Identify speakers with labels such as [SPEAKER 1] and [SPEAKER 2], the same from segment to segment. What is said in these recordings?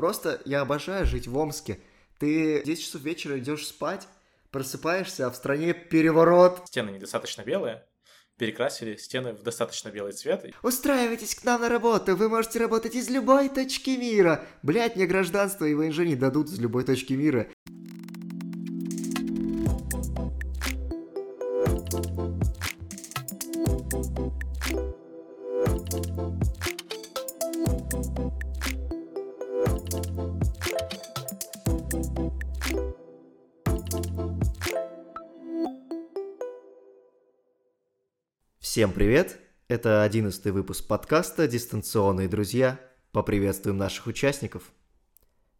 [SPEAKER 1] Просто я обожаю жить в Омске. Ты 10 часов вечера идешь спать, просыпаешься, а в стране переворот.
[SPEAKER 2] Стены недостаточно белые, перекрасили стены в достаточно белый цвет.
[SPEAKER 1] Устраивайтесь к нам на работу, вы можете работать из любой точки мира. Блять, мне гражданство и ВНЖ не дадут из любой точки мира. Всем привет! Это одиннадцатый выпуск подкаста «Дистанционные друзья». Поприветствуем наших участников.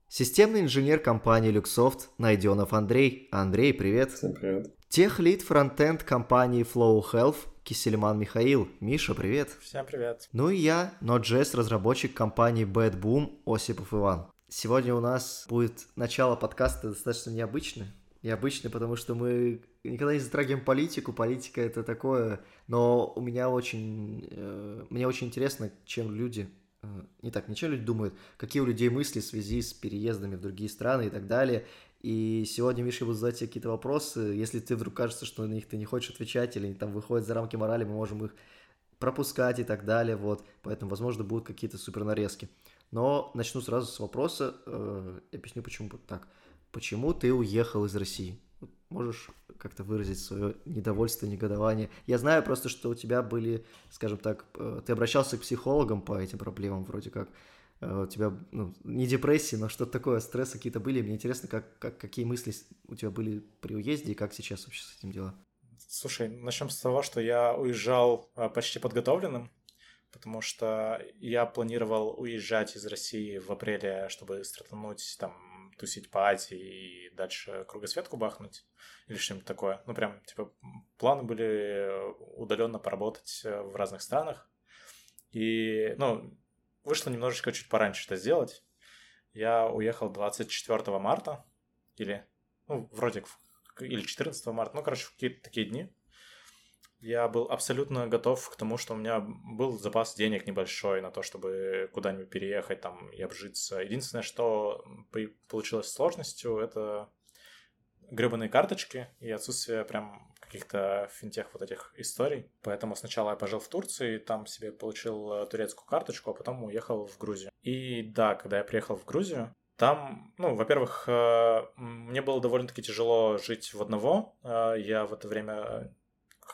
[SPEAKER 1] Системный инженер компании Luxoft Найденов Андрей. Андрей, привет!
[SPEAKER 3] Всем привет!
[SPEAKER 1] Техлид фронтенд компании Flow Health Кисельман Михаил. Миша, привет!
[SPEAKER 2] Всем привет!
[SPEAKER 1] Ну и я, Node.js, разработчик компании Bad Boom Осипов Иван. Сегодня у нас будет начало подкаста достаточно необычное. Необычное, потому что мы никогда не затрагиваем политику, политика это такое, но у меня очень, э, мне очень интересно, чем люди, э, не так, не чем люди думают, какие у людей мысли в связи с переездами в другие страны и так далее. И сегодня Миша будет задать тебе какие-то вопросы. Если ты вдруг кажется, что на них ты не хочешь отвечать или там выходит за рамки морали, мы можем их пропускать и так далее, вот. Поэтому, возможно, будут какие-то супер нарезки. Но начну сразу с вопроса, э, объясню, почему так. Почему ты уехал из России? Можешь как-то выразить свое недовольство, негодование? Я знаю просто, что у тебя были, скажем так, э, ты обращался к психологам по этим проблемам, вроде как э, у тебя, ну, не депрессии, но что-то такое, стрессы какие-то были. Мне интересно, как, как, какие мысли у тебя были при уезде и как сейчас вообще с этим дела?
[SPEAKER 2] Слушай, начнем с того, что я уезжал э, почти подготовленным, потому что я планировал уезжать из России в апреле, чтобы стартануть там тусить по Азии и дальше кругосветку бахнуть или что-нибудь такое. Ну, прям, типа, планы были удаленно поработать э, в разных странах. И, ну, вышло немножечко чуть пораньше это сделать. Я уехал 24 марта, или, ну, вроде, или 14 марта, ну, короче, какие-то такие дни я был абсолютно готов к тому, что у меня был запас денег небольшой на то, чтобы куда-нибудь переехать там и обжиться. Единственное, что получилось сложностью, это гребаные карточки и отсутствие прям каких-то финтех вот этих историй. Поэтому сначала я пожил в Турции, там себе получил э, турецкую карточку, а потом уехал в Грузию. И да, когда я приехал в Грузию, там, ну, во-первых, э, мне было довольно-таки тяжело жить в одного. Э, я в это время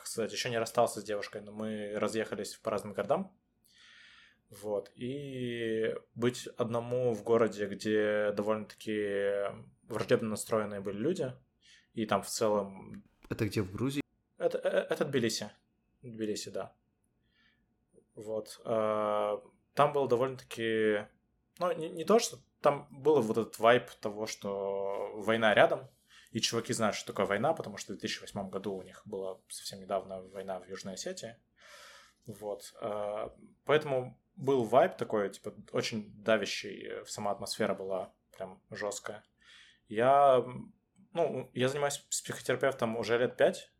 [SPEAKER 2] кстати, еще не расстался с девушкой, но мы разъехались по разным городам. Вот. И быть одному в городе, где довольно-таки враждебно настроенные были люди, и там в целом...
[SPEAKER 1] Это где, в Грузии?
[SPEAKER 2] Это, э, это Тбилиси. Тбилиси, да. Вот. А, там было довольно-таки... Ну, не, не то, что там был вот этот вайп того, что война рядом, и чуваки знают, что такое война, потому что в 2008 году у них была совсем недавно война в Южной Осетии. Вот. Э, поэтому был вайб такой, типа, очень давящий, в сама атмосфера была прям жесткая. Я, ну, я занимаюсь с психотерапевтом уже лет пять,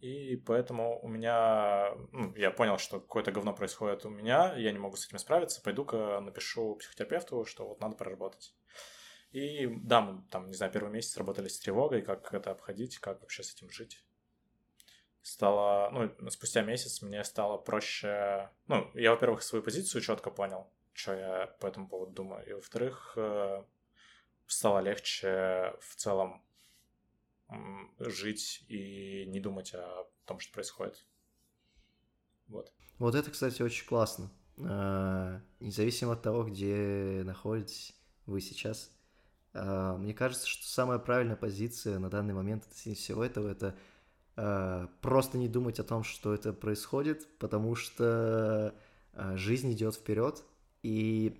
[SPEAKER 2] и поэтому у меня, ну, я понял, что какое-то говно происходит у меня, я не могу с этим справиться, пойду-ка напишу психотерапевту, что вот надо проработать. И да, мы там, не знаю, первый месяц работали с тревогой, как это обходить, как вообще с этим жить. Стало, ну, спустя месяц мне стало проще, ну, я, во-первых, свою позицию четко понял, что я по этому поводу думаю, и, во-вторых, э, стало легче в целом жить и не думать о том, что происходит. Вот.
[SPEAKER 1] Вот это, кстати, очень классно. А, независимо от того, где находитесь вы сейчас, мне кажется, что самая правильная позиция на данный момент относительно всего этого это а, просто не думать о том, что это происходит, потому что а, жизнь идет вперед, и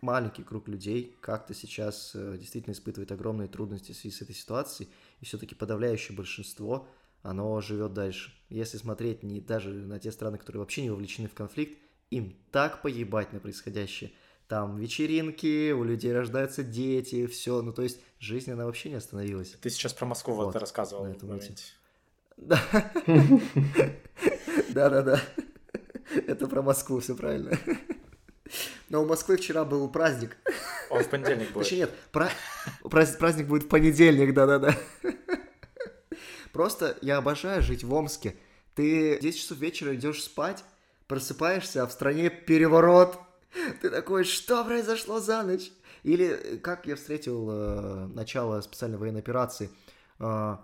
[SPEAKER 1] маленький круг людей как-то сейчас э, действительно испытывает огромные трудности в связи с этой ситуацией, и все-таки подавляющее большинство, оно живет дальше. Если смотреть не даже на те страны, которые вообще не вовлечены в конфликт, им так поебать на происходящее – там вечеринки, у людей рождаются дети, все. Ну, то есть жизнь, она вообще не остановилась.
[SPEAKER 2] Ты сейчас про Москву вот, вот рассказывал. На этом
[SPEAKER 1] Да. Да-да-да. Это про Москву, все правильно. Но у Москвы вчера был праздник.
[SPEAKER 2] Он в понедельник будет.
[SPEAKER 1] Точнее, нет, пра... праздник будет в понедельник, да-да-да. Просто я обожаю жить в Омске. Ты 10 часов вечера идешь спать, просыпаешься, а в стране переворот. Ты такой, что произошло за ночь? Или как я встретил э, начало специальной военной операции. Э,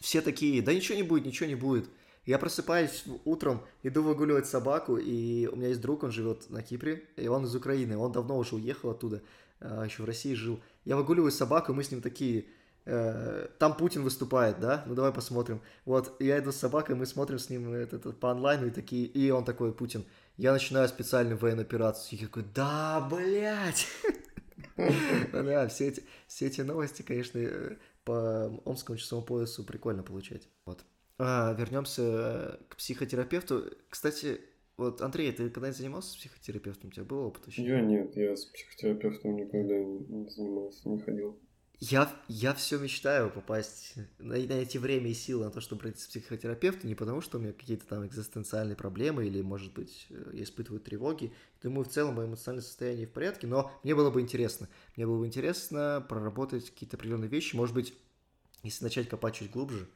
[SPEAKER 1] все такие, да ничего не будет, ничего не будет. Я просыпаюсь утром, иду выгуливать собаку, и у меня есть друг, он живет на Кипре, и он из Украины, он давно уже уехал оттуда, а, еще в России жил. Я выгуливаю собаку, мы с ним такие, э, там Путин выступает, да, ну давай посмотрим. Вот, я иду с собакой, мы смотрим с ним это, это, по онлайну, и такие, и он такой, Путин, я начинаю специальную военную операцию. Я такой, да, блядь! Да, все эти, все эти новости, конечно, э, по омскому часовому поясу прикольно получать. Вот. А, вернемся э, к психотерапевту. Кстати, вот, Андрей, ты когда-нибудь занимался психотерапевтом? У тебя был опыт
[SPEAKER 3] вообще? Я нет, я с психотерапевтом никогда не занимался, не ходил.
[SPEAKER 1] Я, я все мечтаю попасть, найти время и силы на то, чтобы пройти с психотерапевтом, не потому что у меня какие-то там экзистенциальные проблемы или, может быть, э, я испытываю тревоги. Думаю, в целом мое эмоциональное состояние в порядке, но мне было бы интересно. Мне было бы интересно проработать какие-то определенные вещи. Может быть, если начать копать чуть глубже,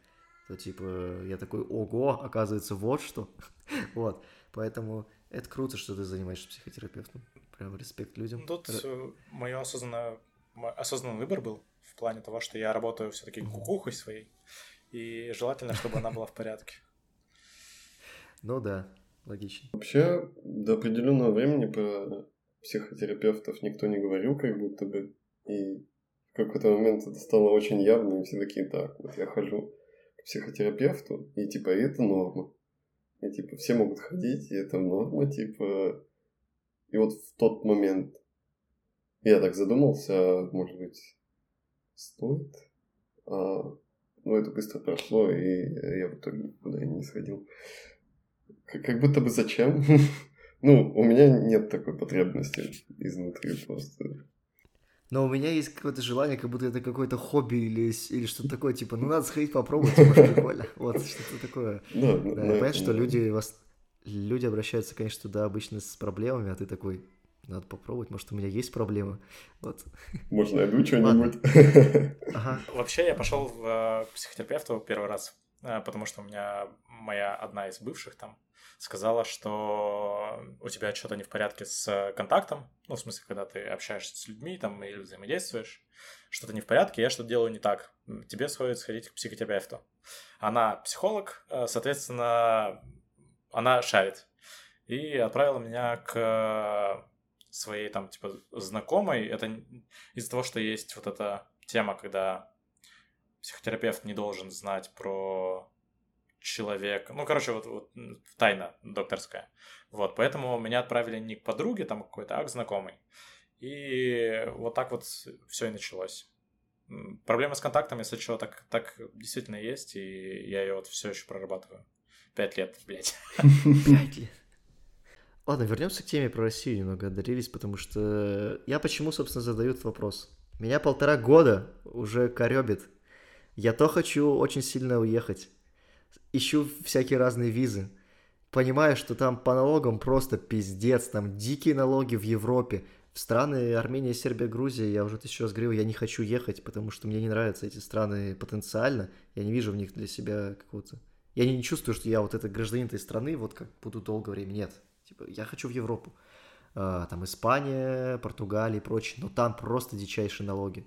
[SPEAKER 1] то типа я такой, ого, оказывается, вот что. вот, поэтому это круто, что ты занимаешься психотерапевтом. Прям респект людям.
[SPEAKER 2] Тут э, мой осознанный, осознанный выбор был в плане того, что я работаю все-таки кукухой своей, и желательно, чтобы она была в порядке.
[SPEAKER 1] Ну да, логично.
[SPEAKER 3] Вообще, до определенного времени про психотерапевтов никто не говорил, как будто бы. И в какой-то момент это стало очень явно, и все такие, так, вот я хожу психотерапевту, и типа это норма. И типа все могут ходить, и это норма, типа. И вот в тот момент я так задумался, может быть, стоит. А, но это быстро прошло, и я в итоге никуда не сходил. Как, как будто бы зачем? ну, у меня нет такой потребности изнутри просто
[SPEAKER 1] но у меня есть какое-то желание, как будто это какое-то хобби или, или что-то такое, типа, ну надо сходить попробовать, может, прикольно. Вот, что-то такое. Да, да, понятно, что люди, вас, люди обращаются, конечно, туда обычно с проблемами, а ты такой, надо попробовать, может, у меня есть проблемы. Вот.
[SPEAKER 3] Может, найду что-нибудь.
[SPEAKER 2] Ага. Вообще, я пошел в э, психотерапевту первый раз, э, потому что у меня моя одна из бывших там сказала, что у тебя что-то не в порядке с контактом, ну, в смысле, когда ты общаешься с людьми там или взаимодействуешь, что-то не в порядке, я что-то делаю не так. Тебе стоит сходить к психотерапевту. Она психолог, э, соответственно, она шарит. И отправила меня к своей там, типа, знакомой. Это из-за того, что есть вот эта тема, когда психотерапевт не должен знать про человек. Ну, короче, вот, вот тайна докторская. Вот, поэтому меня отправили не к подруге там какой-то, а к знакомой. И вот так вот все и началось. Проблема с контактом, если что, так, так действительно есть, и я ее вот все еще прорабатываю. Пять лет, блядь.
[SPEAKER 1] Пять лет. Ладно, вернемся к теме про Россию немного отдарились, потому что я почему, собственно, задаю этот вопрос. Меня полтора года уже коребит. Я то хочу очень сильно уехать, ищу всякие разные визы. Понимаю, что там по налогам просто пиздец, там дикие налоги в Европе. В страны Армения, Сербия, Грузия, я уже тысячу раз говорил, я не хочу ехать, потому что мне не нравятся эти страны потенциально. Я не вижу в них для себя какого-то... Я не чувствую, что я вот этот гражданин этой страны, вот как буду долгое время. Нет. Типа, я хочу в Европу. А, там Испания, Португалия и прочее. Но там просто дичайшие налоги.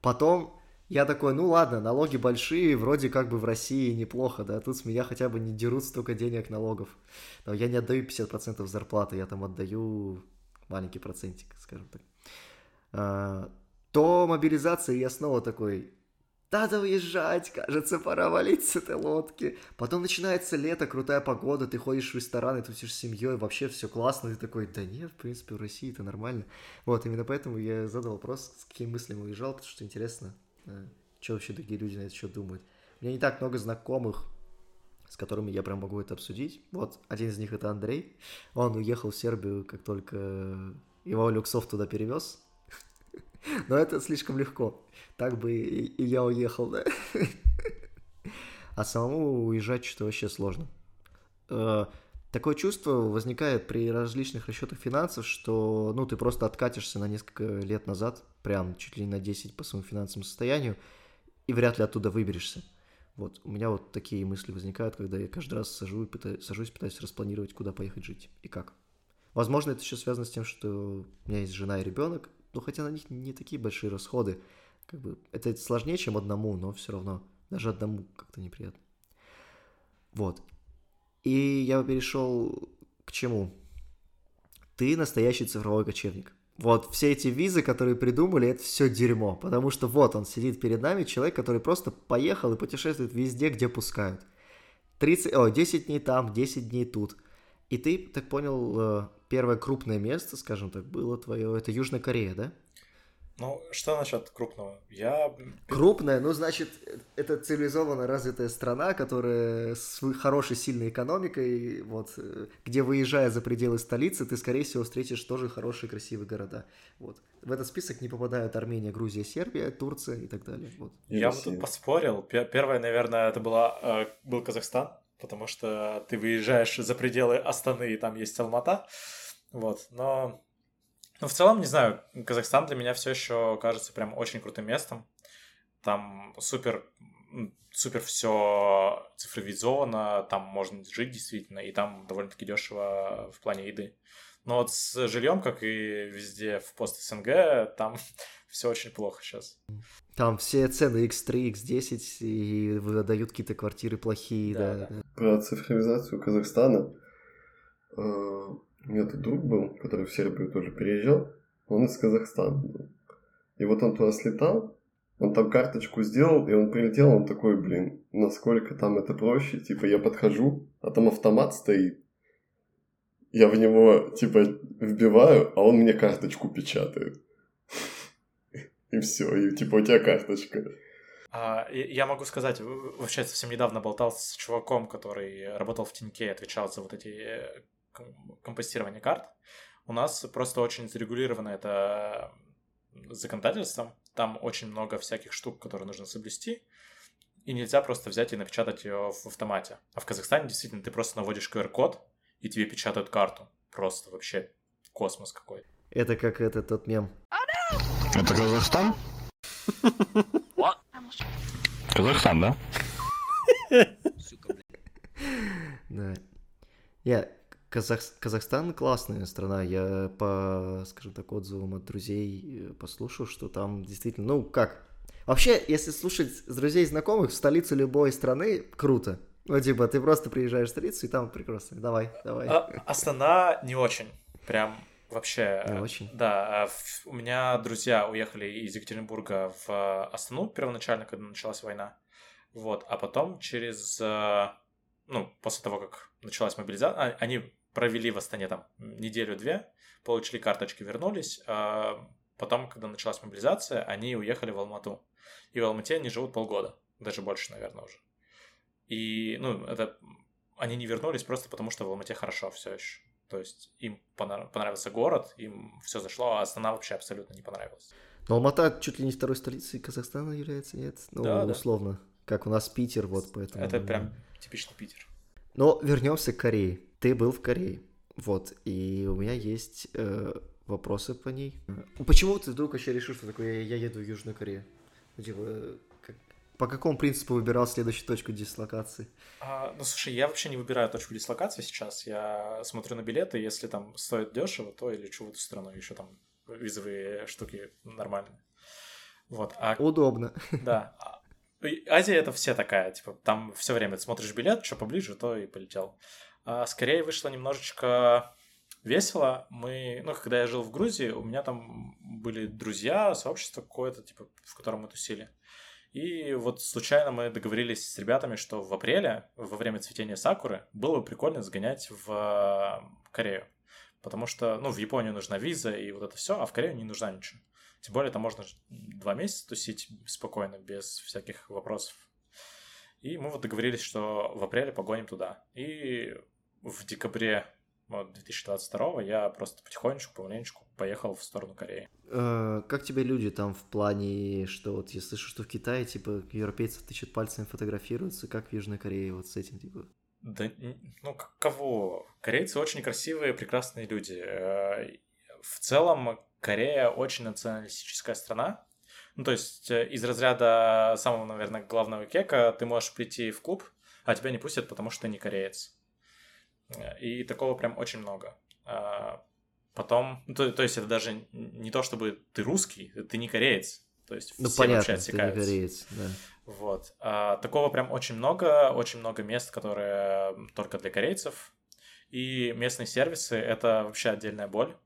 [SPEAKER 1] Потом я такой, ну ладно, налоги большие, вроде как бы в России неплохо, да, тут с меня хотя бы не дерут столько денег налогов. Но я не отдаю 50% зарплаты, я там отдаю маленький процентик, скажем так. А, то мобилизация, я снова такой, надо уезжать, кажется, пора валить с этой лодки. Потом начинается лето, крутая погода, ты ходишь в рестораны, тусишь с семьей, вообще все классно, ты такой, да нет, в принципе, в России это нормально. Вот, именно поэтому я задал вопрос, с какими мыслями уезжал, потому что интересно, что вообще другие люди на это счет думают. У меня не так много знакомых, с которыми я прям могу это обсудить. Вот один из них это Андрей. Он уехал в Сербию, как только его Люксов туда перевез. Но это слишком легко. Так бы и, я уехал, да. А самому уезжать что вообще сложно. Э, такое чувство возникает при различных расчетах финансов, что, ну, ты просто откатишься на несколько лет назад, прям чуть ли не на 10 по своему финансовому состоянию, и вряд ли оттуда выберешься. Вот, у меня вот такие мысли возникают, когда я каждый раз сажу и пытаюсь, сажусь, пытаюсь распланировать, куда поехать жить и как. Возможно, это еще связано с тем, что у меня есть жена и ребенок, но хотя на них не такие большие расходы. Как бы это сложнее, чем одному, но все равно даже одному как-то неприятно. Вот. И я перешел к чему? Ты настоящий цифровой кочевник. Вот все эти визы, которые придумали, это все дерьмо. Потому что вот он сидит перед нами, человек, который просто поехал и путешествует везде, где пускают. 30, о, 10 дней там, 10 дней тут. И ты, так понял, э, первое крупное место, скажем так, было твое, это Южная Корея, да?
[SPEAKER 2] Ну, что насчет крупного? Я...
[SPEAKER 1] Крупная, ну, значит, это цивилизованно развитая страна, которая с хорошей, сильной экономикой, вот, э, где, выезжая за пределы столицы, ты, скорее всего, встретишь тоже хорошие, красивые города. Вот. В этот список не попадают Армения, Грузия, Сербия, Турция и так далее. Вот.
[SPEAKER 2] Я бы тут поспорил. Первое, наверное, это была, э, был Казахстан, потому что ты выезжаешь за пределы Астаны, и там есть Алмата. Вот, но ну, в целом, не знаю, Казахстан для меня все еще кажется прям очень крутым местом. Там супер, супер все цифровизовано, там можно жить действительно, и там довольно-таки дешево в плане еды. Но вот с жильем, как и везде в пост СНГ, там все очень плохо сейчас.
[SPEAKER 1] Там все цены X3, X10 и выдают какие-то квартиры плохие, да. да. да.
[SPEAKER 3] Про цифровизацию Казахстана э, у меня тут друг был, который в Сербию тоже переезжал. Он из Казахстана был. И вот он туда слетал, он там карточку сделал, и он прилетел, он такой, блин, насколько там это проще. Типа, я подхожу, а там автомат стоит. Я в него, типа, вбиваю, а он мне карточку печатает. И все, и типа у тебя карточка.
[SPEAKER 2] А, я могу сказать, вообще совсем недавно болтал с чуваком, который работал в Тиньке, отвечал за вот эти э, компостирования карт, у нас просто очень зарегулировано это законодательством. Там очень много всяких штук, которые нужно соблюсти. И нельзя просто взять и напечатать ее в автомате. А в Казахстане действительно ты просто наводишь QR-код, и тебе печатают карту. Просто вообще космос какой.
[SPEAKER 1] Это как это тот мем.
[SPEAKER 4] Это Казахстан? Казахстан, да?
[SPEAKER 1] Да. Я Казах... Казахстан классная страна. Я по, скажем так, отзывам от друзей э, послушал, что там действительно, ну как, Вообще, если слушать с друзей и знакомых, в столице любой страны круто. Ну, типа, ты просто приезжаешь в столицу, и там прекрасно. Давай, давай. А,
[SPEAKER 2] Астана не очень. Прям вообще.
[SPEAKER 1] Не очень?
[SPEAKER 2] Да. А у меня друзья уехали из Екатеринбурга в Астану первоначально, когда началась война. Вот. А потом через... Э, ну, после того, как началась мобилизация... А, они провели в Астане там неделю-две, получили карточки, вернулись. А потом, когда началась мобилизация, они уехали в Алмату. И в Алмате они живут полгода, даже больше, наверное, уже. И, ну, это они не вернулись просто потому, что в Алмате хорошо все еще. То есть им понравился город, им все зашло, а Астана вообще абсолютно не понравилась.
[SPEAKER 1] Но Алмата чуть ли не второй столицей Казахстана является, нет? Ну, да, условно. Да. Как у нас Питер, вот поэтому.
[SPEAKER 2] Это прям типичный Питер.
[SPEAKER 1] Но вернемся к Корее. Ты был в Корее. Вот, и у меня есть э, вопросы по ней. Почему ты вдруг вообще решил, что такое я, еду в Южную Корею? Ну, типа, по какому принципу выбирал следующую точку дислокации?
[SPEAKER 2] А, ну, слушай, я вообще не выбираю точку дислокации сейчас. Я смотрю на билеты, если там стоит дешево, то я лечу в эту страну. Еще там визовые штуки нормальные. Вот.
[SPEAKER 1] А... Удобно.
[SPEAKER 2] Да. Азия это все такая, типа, там все время ты смотришь билет, что поближе, то и полетел. А, скорее вышло немножечко весело. Мы, ну, когда я жил в Грузии, у меня там были друзья, сообщество какое-то, типа, в котором мы тусили. И вот случайно мы договорились с ребятами, что в апреле, во время цветения сакуры, было бы прикольно сгонять в э, Корею. Потому что, ну, в Японию нужна виза и вот это все, а в Корею не нужна ничего. Тем более, там можно два месяца тусить спокойно, без всяких вопросов. И мы вот договорились, что в апреле погоним туда. И в декабре 2022 я просто потихонечку, помаленечку поехал в сторону Кореи.
[SPEAKER 1] Э, как тебе люди там в плане, что вот я слышу, что в Китае, типа, европейцев тычут пальцами фотографируются, как в Южной Корее вот с этим, типа?
[SPEAKER 2] Да, ну, кого? Корейцы очень красивые, прекрасные люди. Э, В целом, Корея очень националистическая страна. Ну, то есть, э, из разряда самого, наверное, главного кека ты можешь прийти в клуб, а тебя не пустят, потому что ты не кореец. И такого прям очень много. А, Потом, ну, то, то есть, это даже не то, чтобы ты русский, ты не кореец. То есть,
[SPEAKER 1] Ну,
[SPEAKER 2] все вообще
[SPEAKER 1] понятно, ты не
[SPEAKER 2] отсекаются.
[SPEAKER 1] кореец, да.
[SPEAKER 2] Вот. А, такого прям очень много, очень много мест, которые только для корейцев. И местные сервисы — это вообще отдельная боль.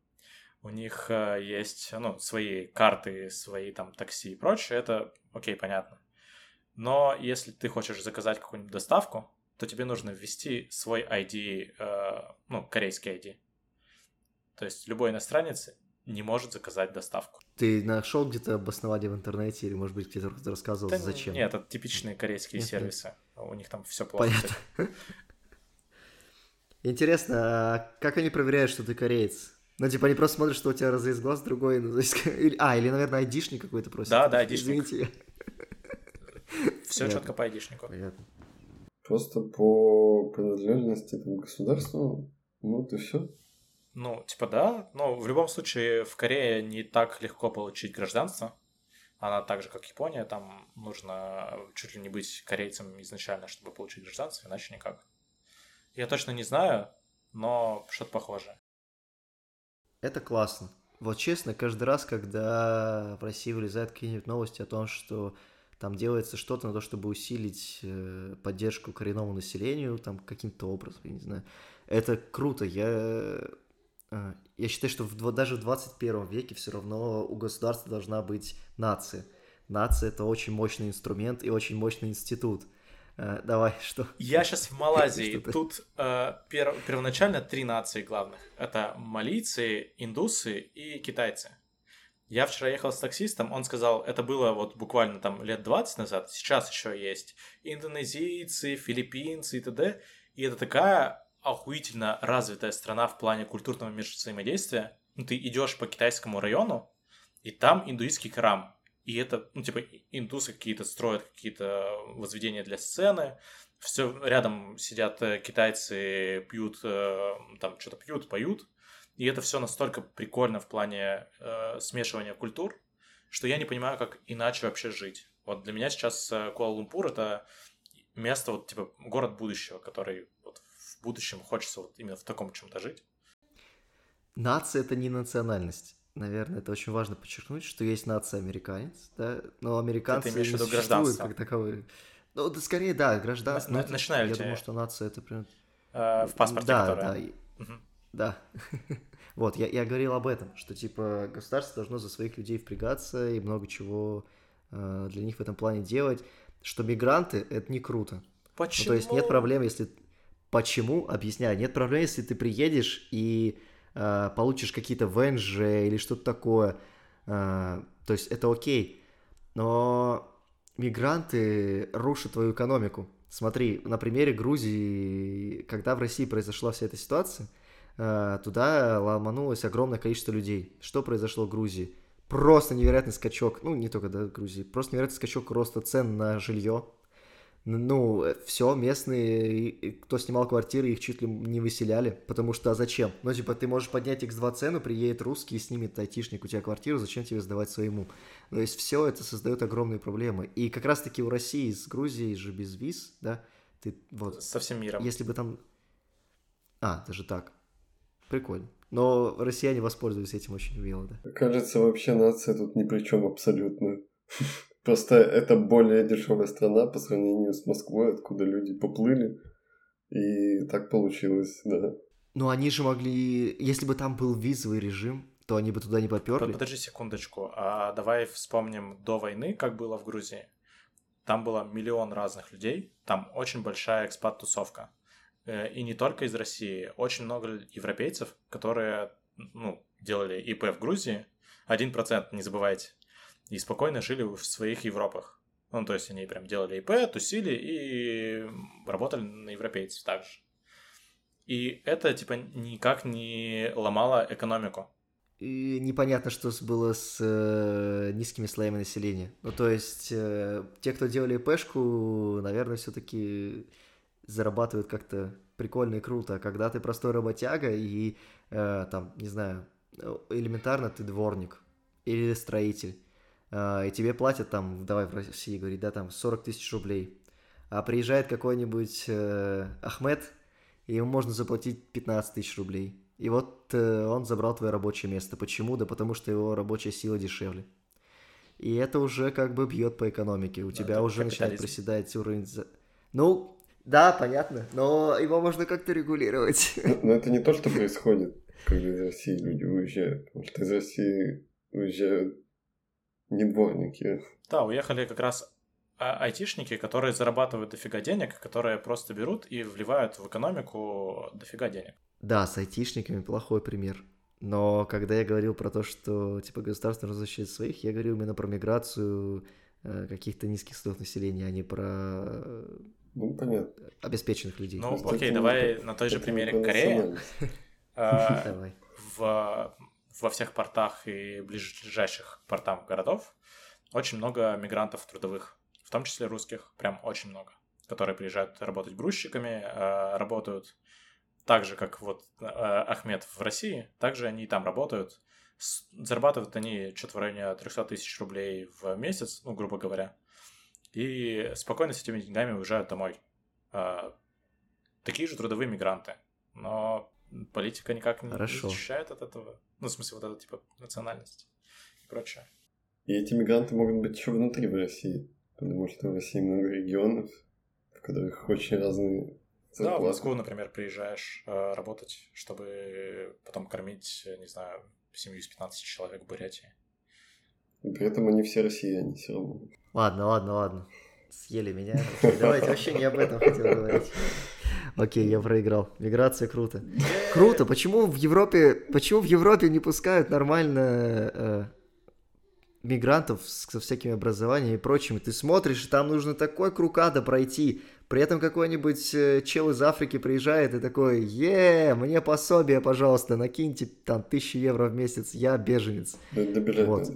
[SPEAKER 2] У них э, есть, ну, свои карты, свои там такси и прочее, это окей, понятно. Но если ты хочешь заказать какую-нибудь доставку, то тебе нужно ввести свой ID, э, ну, корейский ID. То есть любой иностранец не может заказать доставку.
[SPEAKER 1] Ты нашел где-то обоснование в интернете или, может быть, где-то рассказывал,
[SPEAKER 2] Да
[SPEAKER 1] зачем?
[SPEAKER 2] Нет, это типичные корейские
[SPEAKER 1] Нет, нет.
[SPEAKER 2] сервисы. У них там все плохо.
[SPEAKER 1] Понятно. Интересно, а как они проверяют, что ты кореец? Ну, типа, они просто смотрят, что у тебя разрез глаз другой. Ну, есть, или- а, или, наверное, айдишник какой-то просит.
[SPEAKER 2] Да, да, айдишник.
[SPEAKER 1] Извините.
[SPEAKER 2] Все четко по айдишнику.
[SPEAKER 1] Понятно.
[SPEAKER 3] Просто по принадлежности там, к государству, ну, вот и все.
[SPEAKER 2] Ну, типа, да. Но в любом случае в Корее не так легко получить гражданство. Она так же, как Япония, там нужно чуть ли не быть корейцем изначально, чтобы получить гражданство, иначе никак. Я точно не знаю, но что-то похожее.
[SPEAKER 1] Это классно. Вот честно, каждый раз, когда в России вылезают какие-нибудь новости о том, что там делается что-то на то, чтобы усилить э, поддержку коренному населению, там каким-то образом, я не знаю, это круто. Я, э, я считаю, что в, даже в 21 веке все равно у государства должна быть нация. Нация это очень мощный инструмент и очень мощный институт. Э, давай, что?
[SPEAKER 2] Я сейчас в Малайзии. Тут э, пер- первоначально три нации главных. Это малийцы, индусы и китайцы. Я вчера ехал с таксистом, он сказал, это было вот буквально там лет 20 назад, сейчас еще есть индонезийцы, филиппинцы и т.д. И это такая охуительно развитая страна в плане культурного межвзаимодействия. Ну, ты идешь по китайскому району, и там индуистский храм. И это, ну, типа, индусы какие-то строят какие-то возведения для сцены, все рядом сидят э, китайцы, пьют, э, там что-то пьют, поют. И это все настолько прикольно в плане э, смешивания культур, что я не понимаю, как иначе вообще жить. Вот для меня сейчас э, Куала-Лумпур это место, вот типа город будущего, который вот в будущем хочется вот именно в таком чем-то жить.
[SPEAKER 1] Нация это не национальность. Наверное, это очень важно подчеркнуть, что есть нация американец, да, но американцы
[SPEAKER 2] в
[SPEAKER 1] не существуют как таковые. Ну, да, скорее, да, гражданство.
[SPEAKER 2] На-
[SPEAKER 1] это-
[SPEAKER 2] nationality.
[SPEAKER 1] Я думаю, что нация это прям...
[SPEAKER 2] Э, в паспорте,
[SPEAKER 1] да,
[SPEAKER 2] который.
[SPEAKER 1] да,
[SPEAKER 2] Мгм.
[SPEAKER 1] Да. Вот, я, я говорил об этом, что, типа, государство должно за своих людей впрягаться и много чего э, для них в этом плане делать, что мигранты — это не круто. Ну,
[SPEAKER 2] Почему?
[SPEAKER 1] то есть нет проблем, если... Почему? Объясняю. Нет проблем, если ты приедешь и э, получишь какие-то ВНЖ или что-то такое. Э, то есть это окей. Но мигранты рушат твою экономику. Смотри, на примере Грузии, когда в России произошла вся эта ситуация, туда ломанулось огромное количество людей. Что произошло в Грузии? Просто невероятный скачок, ну не только да, в Грузии, просто невероятный скачок роста цен на жилье, ну, все, местные, кто снимал квартиры, их чуть ли не выселяли, потому что а зачем? Ну, типа, ты можешь поднять x2 цену, приедет русский и снимет айтишник у тебя квартиру, зачем тебе сдавать своему? То есть все это создает огромные проблемы. И как раз-таки у России с Грузией же без виз, да, ты вот,
[SPEAKER 2] Со всем миром.
[SPEAKER 1] если бы там... А, даже так. Прикольно. Но россияне воспользовались этим очень умело, да.
[SPEAKER 3] Кажется, вообще нация тут ни при чем абсолютно. Просто это более дешевая страна по сравнению с Москвой, откуда люди поплыли. И так получилось, да.
[SPEAKER 1] Ну, они же могли... Если бы там был визовый режим, то они бы туда не поперли.
[SPEAKER 2] Подожди секундочку. А давай вспомним до войны, как было в Грузии. Там было миллион разных людей, там очень большая экспат-тусовка. Э, И не только из России, очень много европейцев, которые ну, делали ИП в Грузии, 1%, не забывайте, и спокойно жили в своих Европах. Ну, то есть они прям делали ИП, тусили и работали на европейцев также. И это, типа, никак не ломало экономику.
[SPEAKER 1] И непонятно, что было с э, низкими слоями населения. Ну, то есть, э, те, кто делали ИПшку, наверное, все-таки зарабатывают как-то прикольно и круто. Когда ты простой работяга и, э, там, не знаю, элементарно ты дворник или строитель, э, и тебе платят там, давай в России говорить, да, там 40 тысяч рублей, а приезжает какой-нибудь э, Ахмед, и ему можно заплатить 15 тысяч рублей. И вот э, он забрал твое рабочее место. Почему? Да потому что его рабочая сила дешевле. И это уже как бы бьет по экономике. У
[SPEAKER 2] Ну,
[SPEAKER 1] тебя уже начинает
[SPEAKER 2] капитализм.
[SPEAKER 1] приседать уровень... за- Ну, да, понятно, но его можно как-то регулировать.
[SPEAKER 3] Но но это не то, что происходит, когда из России люди уезжают. Потому что из России уезжают не дворники.
[SPEAKER 2] Да, уехали как раз а, айтишники, которые зарабатывают дофига денег, которые просто берут и вливают в экономику дофига денег.
[SPEAKER 1] Да, с айтишниками плохой пример. Но когда я говорил про то, что типа государство защищать своих, я говорил именно про миграцию э, каких-то низких слоев населения, а не про
[SPEAKER 3] Ну, понятно.
[SPEAKER 1] обеспеченных людей.
[SPEAKER 2] Ну,
[SPEAKER 3] есть
[SPEAKER 2] окей,
[SPEAKER 3] это
[SPEAKER 2] давай
[SPEAKER 3] не
[SPEAKER 2] на той же
[SPEAKER 3] это
[SPEAKER 2] примере Кореи. А,
[SPEAKER 1] Давай.
[SPEAKER 2] в, во всех портах и ближайших портам городов очень много мигрантов трудовых, в том числе русских, прям очень много, которые приезжают работать грузчиками, э, работают так же, как вот э, Ахмед в России, также они и там работают. Зарабатывают они что-то в районе 300 тысяч рублей в месяц, ну, грубо говоря, и спокойно с этими деньгами уезжают домой. Э, Такие же трудовые мигранты, но политика никак не
[SPEAKER 1] Хорошо.
[SPEAKER 2] защищает от этого. Ну, в смысле, вот это, типа, национальность и прочее.
[SPEAKER 3] И эти мигранты могут быть еще внутри в России. Потому что в России много регионов, в которых очень разные
[SPEAKER 2] Да, в
[SPEAKER 3] зарплаты.
[SPEAKER 2] Москву, например, приезжаешь э, работать, чтобы потом кормить, не знаю, семью из 15 человек в Бурятии.
[SPEAKER 3] И при этом они все россияне все равно.
[SPEAKER 1] Ладно, ладно, ладно. Съели меня. Окей, давайте вообще не об этом хотел говорить. Окей, я проиграл. Миграция круто. Круто. Почему в Европе, почему в Европе не пускают нормально э, мигрантов со всякими образованиями и прочим? Ты смотришь, и там нужно такой круг ада пройти. При этом какой-нибудь э, чел из Африки приезжает и такой, е, мне пособие, пожалуйста, накиньте там тысячу евро в месяц, я беженец.
[SPEAKER 3] Д- Добежать
[SPEAKER 1] Вот.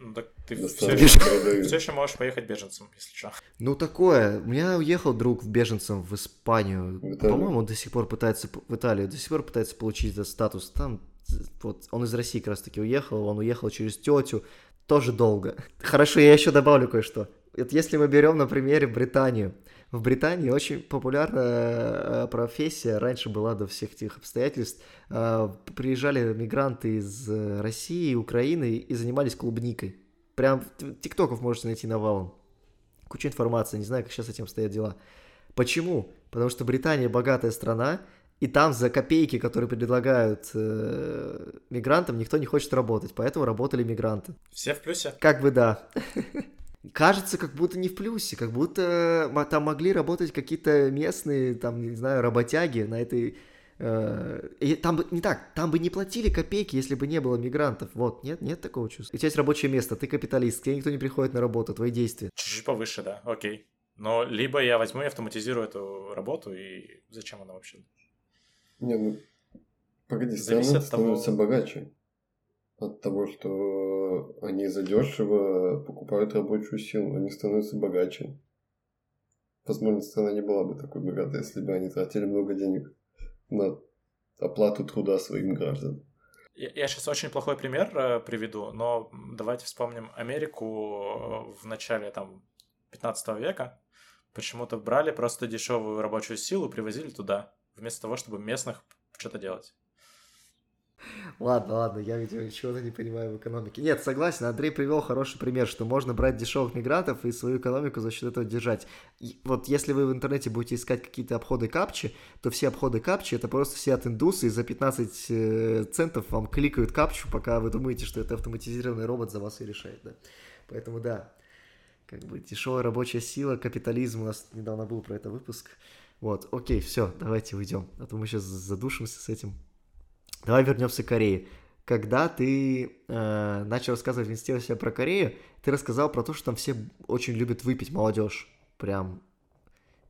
[SPEAKER 2] Ну, так ты все еще, все еще можешь поехать беженцем, если что.
[SPEAKER 1] Ну такое. У меня уехал друг в беженцем в Испанию.
[SPEAKER 3] В?
[SPEAKER 1] По-моему, он до сих пор пытается в Италию, до сих пор пытается получить этот статус. Там вот он из России как раз таки уехал, он уехал через тетю, тоже долго. Хорошо, я еще добавлю кое-что. Вот если мы берем на примере Британию. В Британии очень популярная э, профессия, раньше была до всех этих обстоятельств. Э, Приезжали мигранты из э, России, Украины и занимались клубникой. Прям тиктоков можете найти навалом. Куча информации, не знаю, как сейчас с этим стоят дела. Почему? Потому что Британия богатая страна, и там за копейки, которые предлагают э, мигрантам, никто не хочет работать, поэтому работали мигранты.
[SPEAKER 2] Все в плюсе?
[SPEAKER 1] Как бы да. Кажется, как будто не в плюсе, как будто м- там могли работать какие-то местные, там, не знаю, работяги на этой... э, и там бы не так, там бы не платили копейки, если бы не было мигрантов. Вот, нет, нет такого чувства. У тебя есть рабочее место, ты капиталист, тебе никто не приходит на работу, твои действия.
[SPEAKER 2] Чуть-чуть повыше, да, окей. Но либо я возьму и автоматизирую эту работу, и зачем она вообще?
[SPEAKER 3] Не, ну, погоди,
[SPEAKER 2] Зависит от того-
[SPEAKER 3] становится богаче. От того, что они задешево покупают рабочую силу, они становятся богаче. Возможно, страна не была бы такой богатой, если бы они тратили много денег на оплату труда своим гражданам.
[SPEAKER 2] Я, сейчас очень плохой пример э, приведу, но давайте вспомним Америку э, в начале там 15 века. Почему-то брали просто дешевую рабочую силу, привозили туда, вместо того, чтобы местных что-то делать.
[SPEAKER 1] Ладно, ладно, я, видимо, чего-то не понимаю в экономике. Нет, согласен, Андрей привел хороший пример, что можно брать дешевых мигрантов и свою экономику за счет этого держать. И вот если вы в интернете будете искать какие-то обходы капчи, то все обходы капчи это просто сидят индусы и за 15 э, центов вам кликают капчу, пока вы думаете, что это автоматизированный робот за вас и решает, да. Поэтому да, как бы дешевая рабочая сила, капитализм, у нас недавно был про это выпуск. Вот, окей, все, давайте уйдем, а то мы сейчас задушимся с этим. Давай вернемся к Корее. Когда ты э, начал рассказывать в себя про Корею, ты рассказал про то, что там все очень любят выпить молодежь. Прям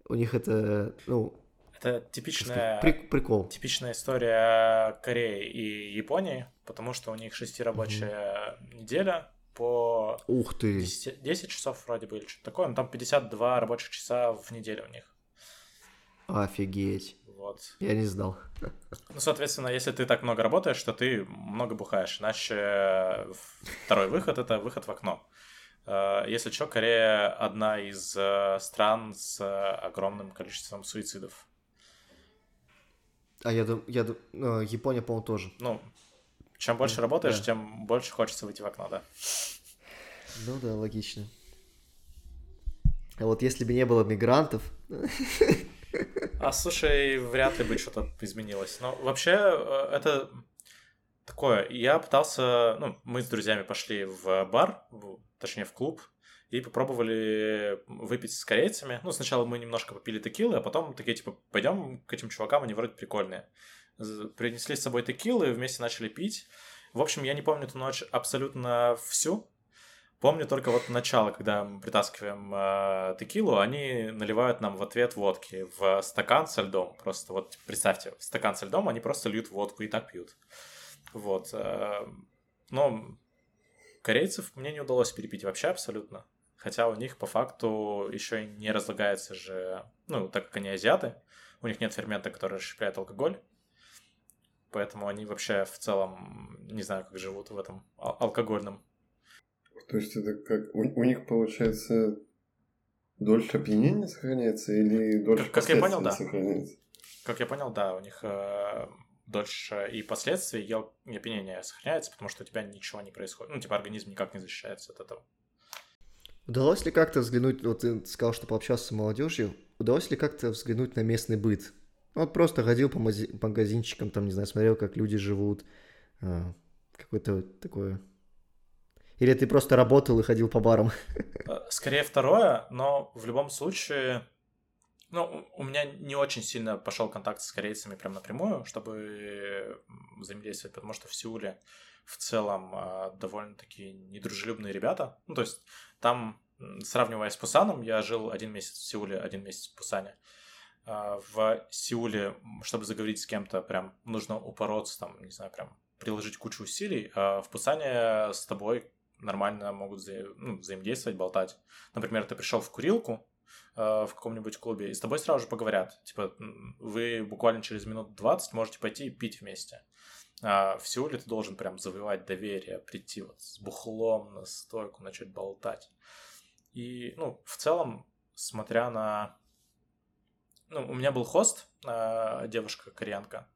[SPEAKER 1] у них это, ну,
[SPEAKER 2] Это типичная,
[SPEAKER 1] прик- прикол.
[SPEAKER 2] типичная история Кореи и Японии, потому что у них шестирабочая неделя по
[SPEAKER 1] Ух ты.
[SPEAKER 2] 10, 10 часов вроде бы или что-то такое, но там 52 рабочих часа в неделю у них.
[SPEAKER 1] Офигеть.
[SPEAKER 2] Вот.
[SPEAKER 1] Я не знал.
[SPEAKER 2] Ну, соответственно, если ты так много работаешь, то ты много бухаешь. Иначе второй выход — это выход в окно. Э, Если что, Корея одна из э, стран с э, огромным количеством суицидов.
[SPEAKER 1] А я думаю, я дум- ну, Япония, по-моему, тоже.
[SPEAKER 2] Ну, чем больше работаешь,
[SPEAKER 1] да.
[SPEAKER 2] тем больше хочется выйти в окно, да.
[SPEAKER 1] Ну да, логично. А вот если бы не было мигрантов,
[SPEAKER 2] А слушай, вряд ли бы что-то изменилось. Но вообще э, это такое. Я пытался, ну, мы с друзьями пошли в бар, точнее в клуб, и попробовали выпить с корейцами. Ну, сначала мы немножко попили текилы, а потом такие, типа, пойдем к этим чувакам, они вроде прикольные. Принесли с собой текилы, вместе начали пить. В общем, я не помню эту ночь абсолютно всю. Помню только вот начало, когда мы притаскиваем э, текилу, они наливают нам в ответ водки в стакан со льдом. Просто вот представьте, в стакан со льдом они просто льют водку и так пьют. Вот. э, но корейцев мне не удалось перепить вообще абсолютно. Хотя у них по факту еще и не разлагается же, ну, так как они азиаты, у них нет фермента, который расщепляет алкоголь. Поэтому они вообще в целом не знаю, как живут в этом ал- алкогольном
[SPEAKER 3] То есть это как... У, у них, получается, дольше опьянения сохраняется или дольше
[SPEAKER 2] как я понял, да.
[SPEAKER 3] сохраняется?
[SPEAKER 2] Как я понял, да, у них э, дольше и последствий и опьянение сохраняется, потому что у тебя ничего не происходит. Ну, типа, организм никак не защищается от этого.
[SPEAKER 1] удалось ли как-то взглянуть, вот ты сказал, что пообщался с молодежью, удалось ли как-то взглянуть на местный быт? Вот просто ходил по магазинчикам, там, не знаю, смотрел, как люди живут, а, какое-то такое... Или ты просто работал и ходил по барам?
[SPEAKER 2] Э, Скорее второе, но в любом случае, ну, у меня не очень сильно пошел контакт с корейцами прям напрямую, чтобы взаимодействовать, потому что в Сеуле в целом э, довольно-таки недружелюбные ребята. Ну, то есть там, сравнивая с Пусаном, я жил один месяц в Сеуле, один месяц в Пусане. А, В Сеуле, чтобы заговорить с кем-то, прям нужно упороться, там, не знаю, прям приложить кучу усилий, а в Пусане с тобой нормально могут вза- ну, взаимодействовать, болтать. Например, ты пришел в курилку э, в каком-нибудь клубе, и с тобой сразу же поговорят. Типа, вы буквально через минут 20 можете пойти и пить вместе. А в Сеуле ты должен прям завоевать доверие, прийти вот с бухлом на стойку, начать болтать. И, ну, в целом, смотря на... Ну, у меня был хост, э, девушка-кореянка.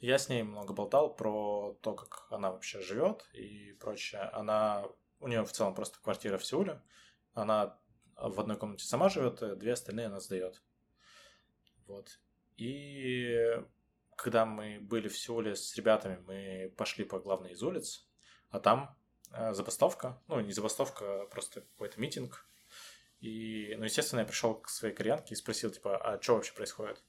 [SPEAKER 2] Я с ней много болтал про то, как она вообще живет и прочее. Она... У нее в целом просто квартира в Сеуле. Она в одной комнате сама живет, э, две остальные она сдает. Вот. И когда мы были в Сеуле с ребятами, мы пошли по главной из улиц, а там э, забастовка, ну, не забастовка, а просто какой-то митинг. И, ну, естественно, я пришел к своей кореянке и спросил, типа, а что вообще происходит?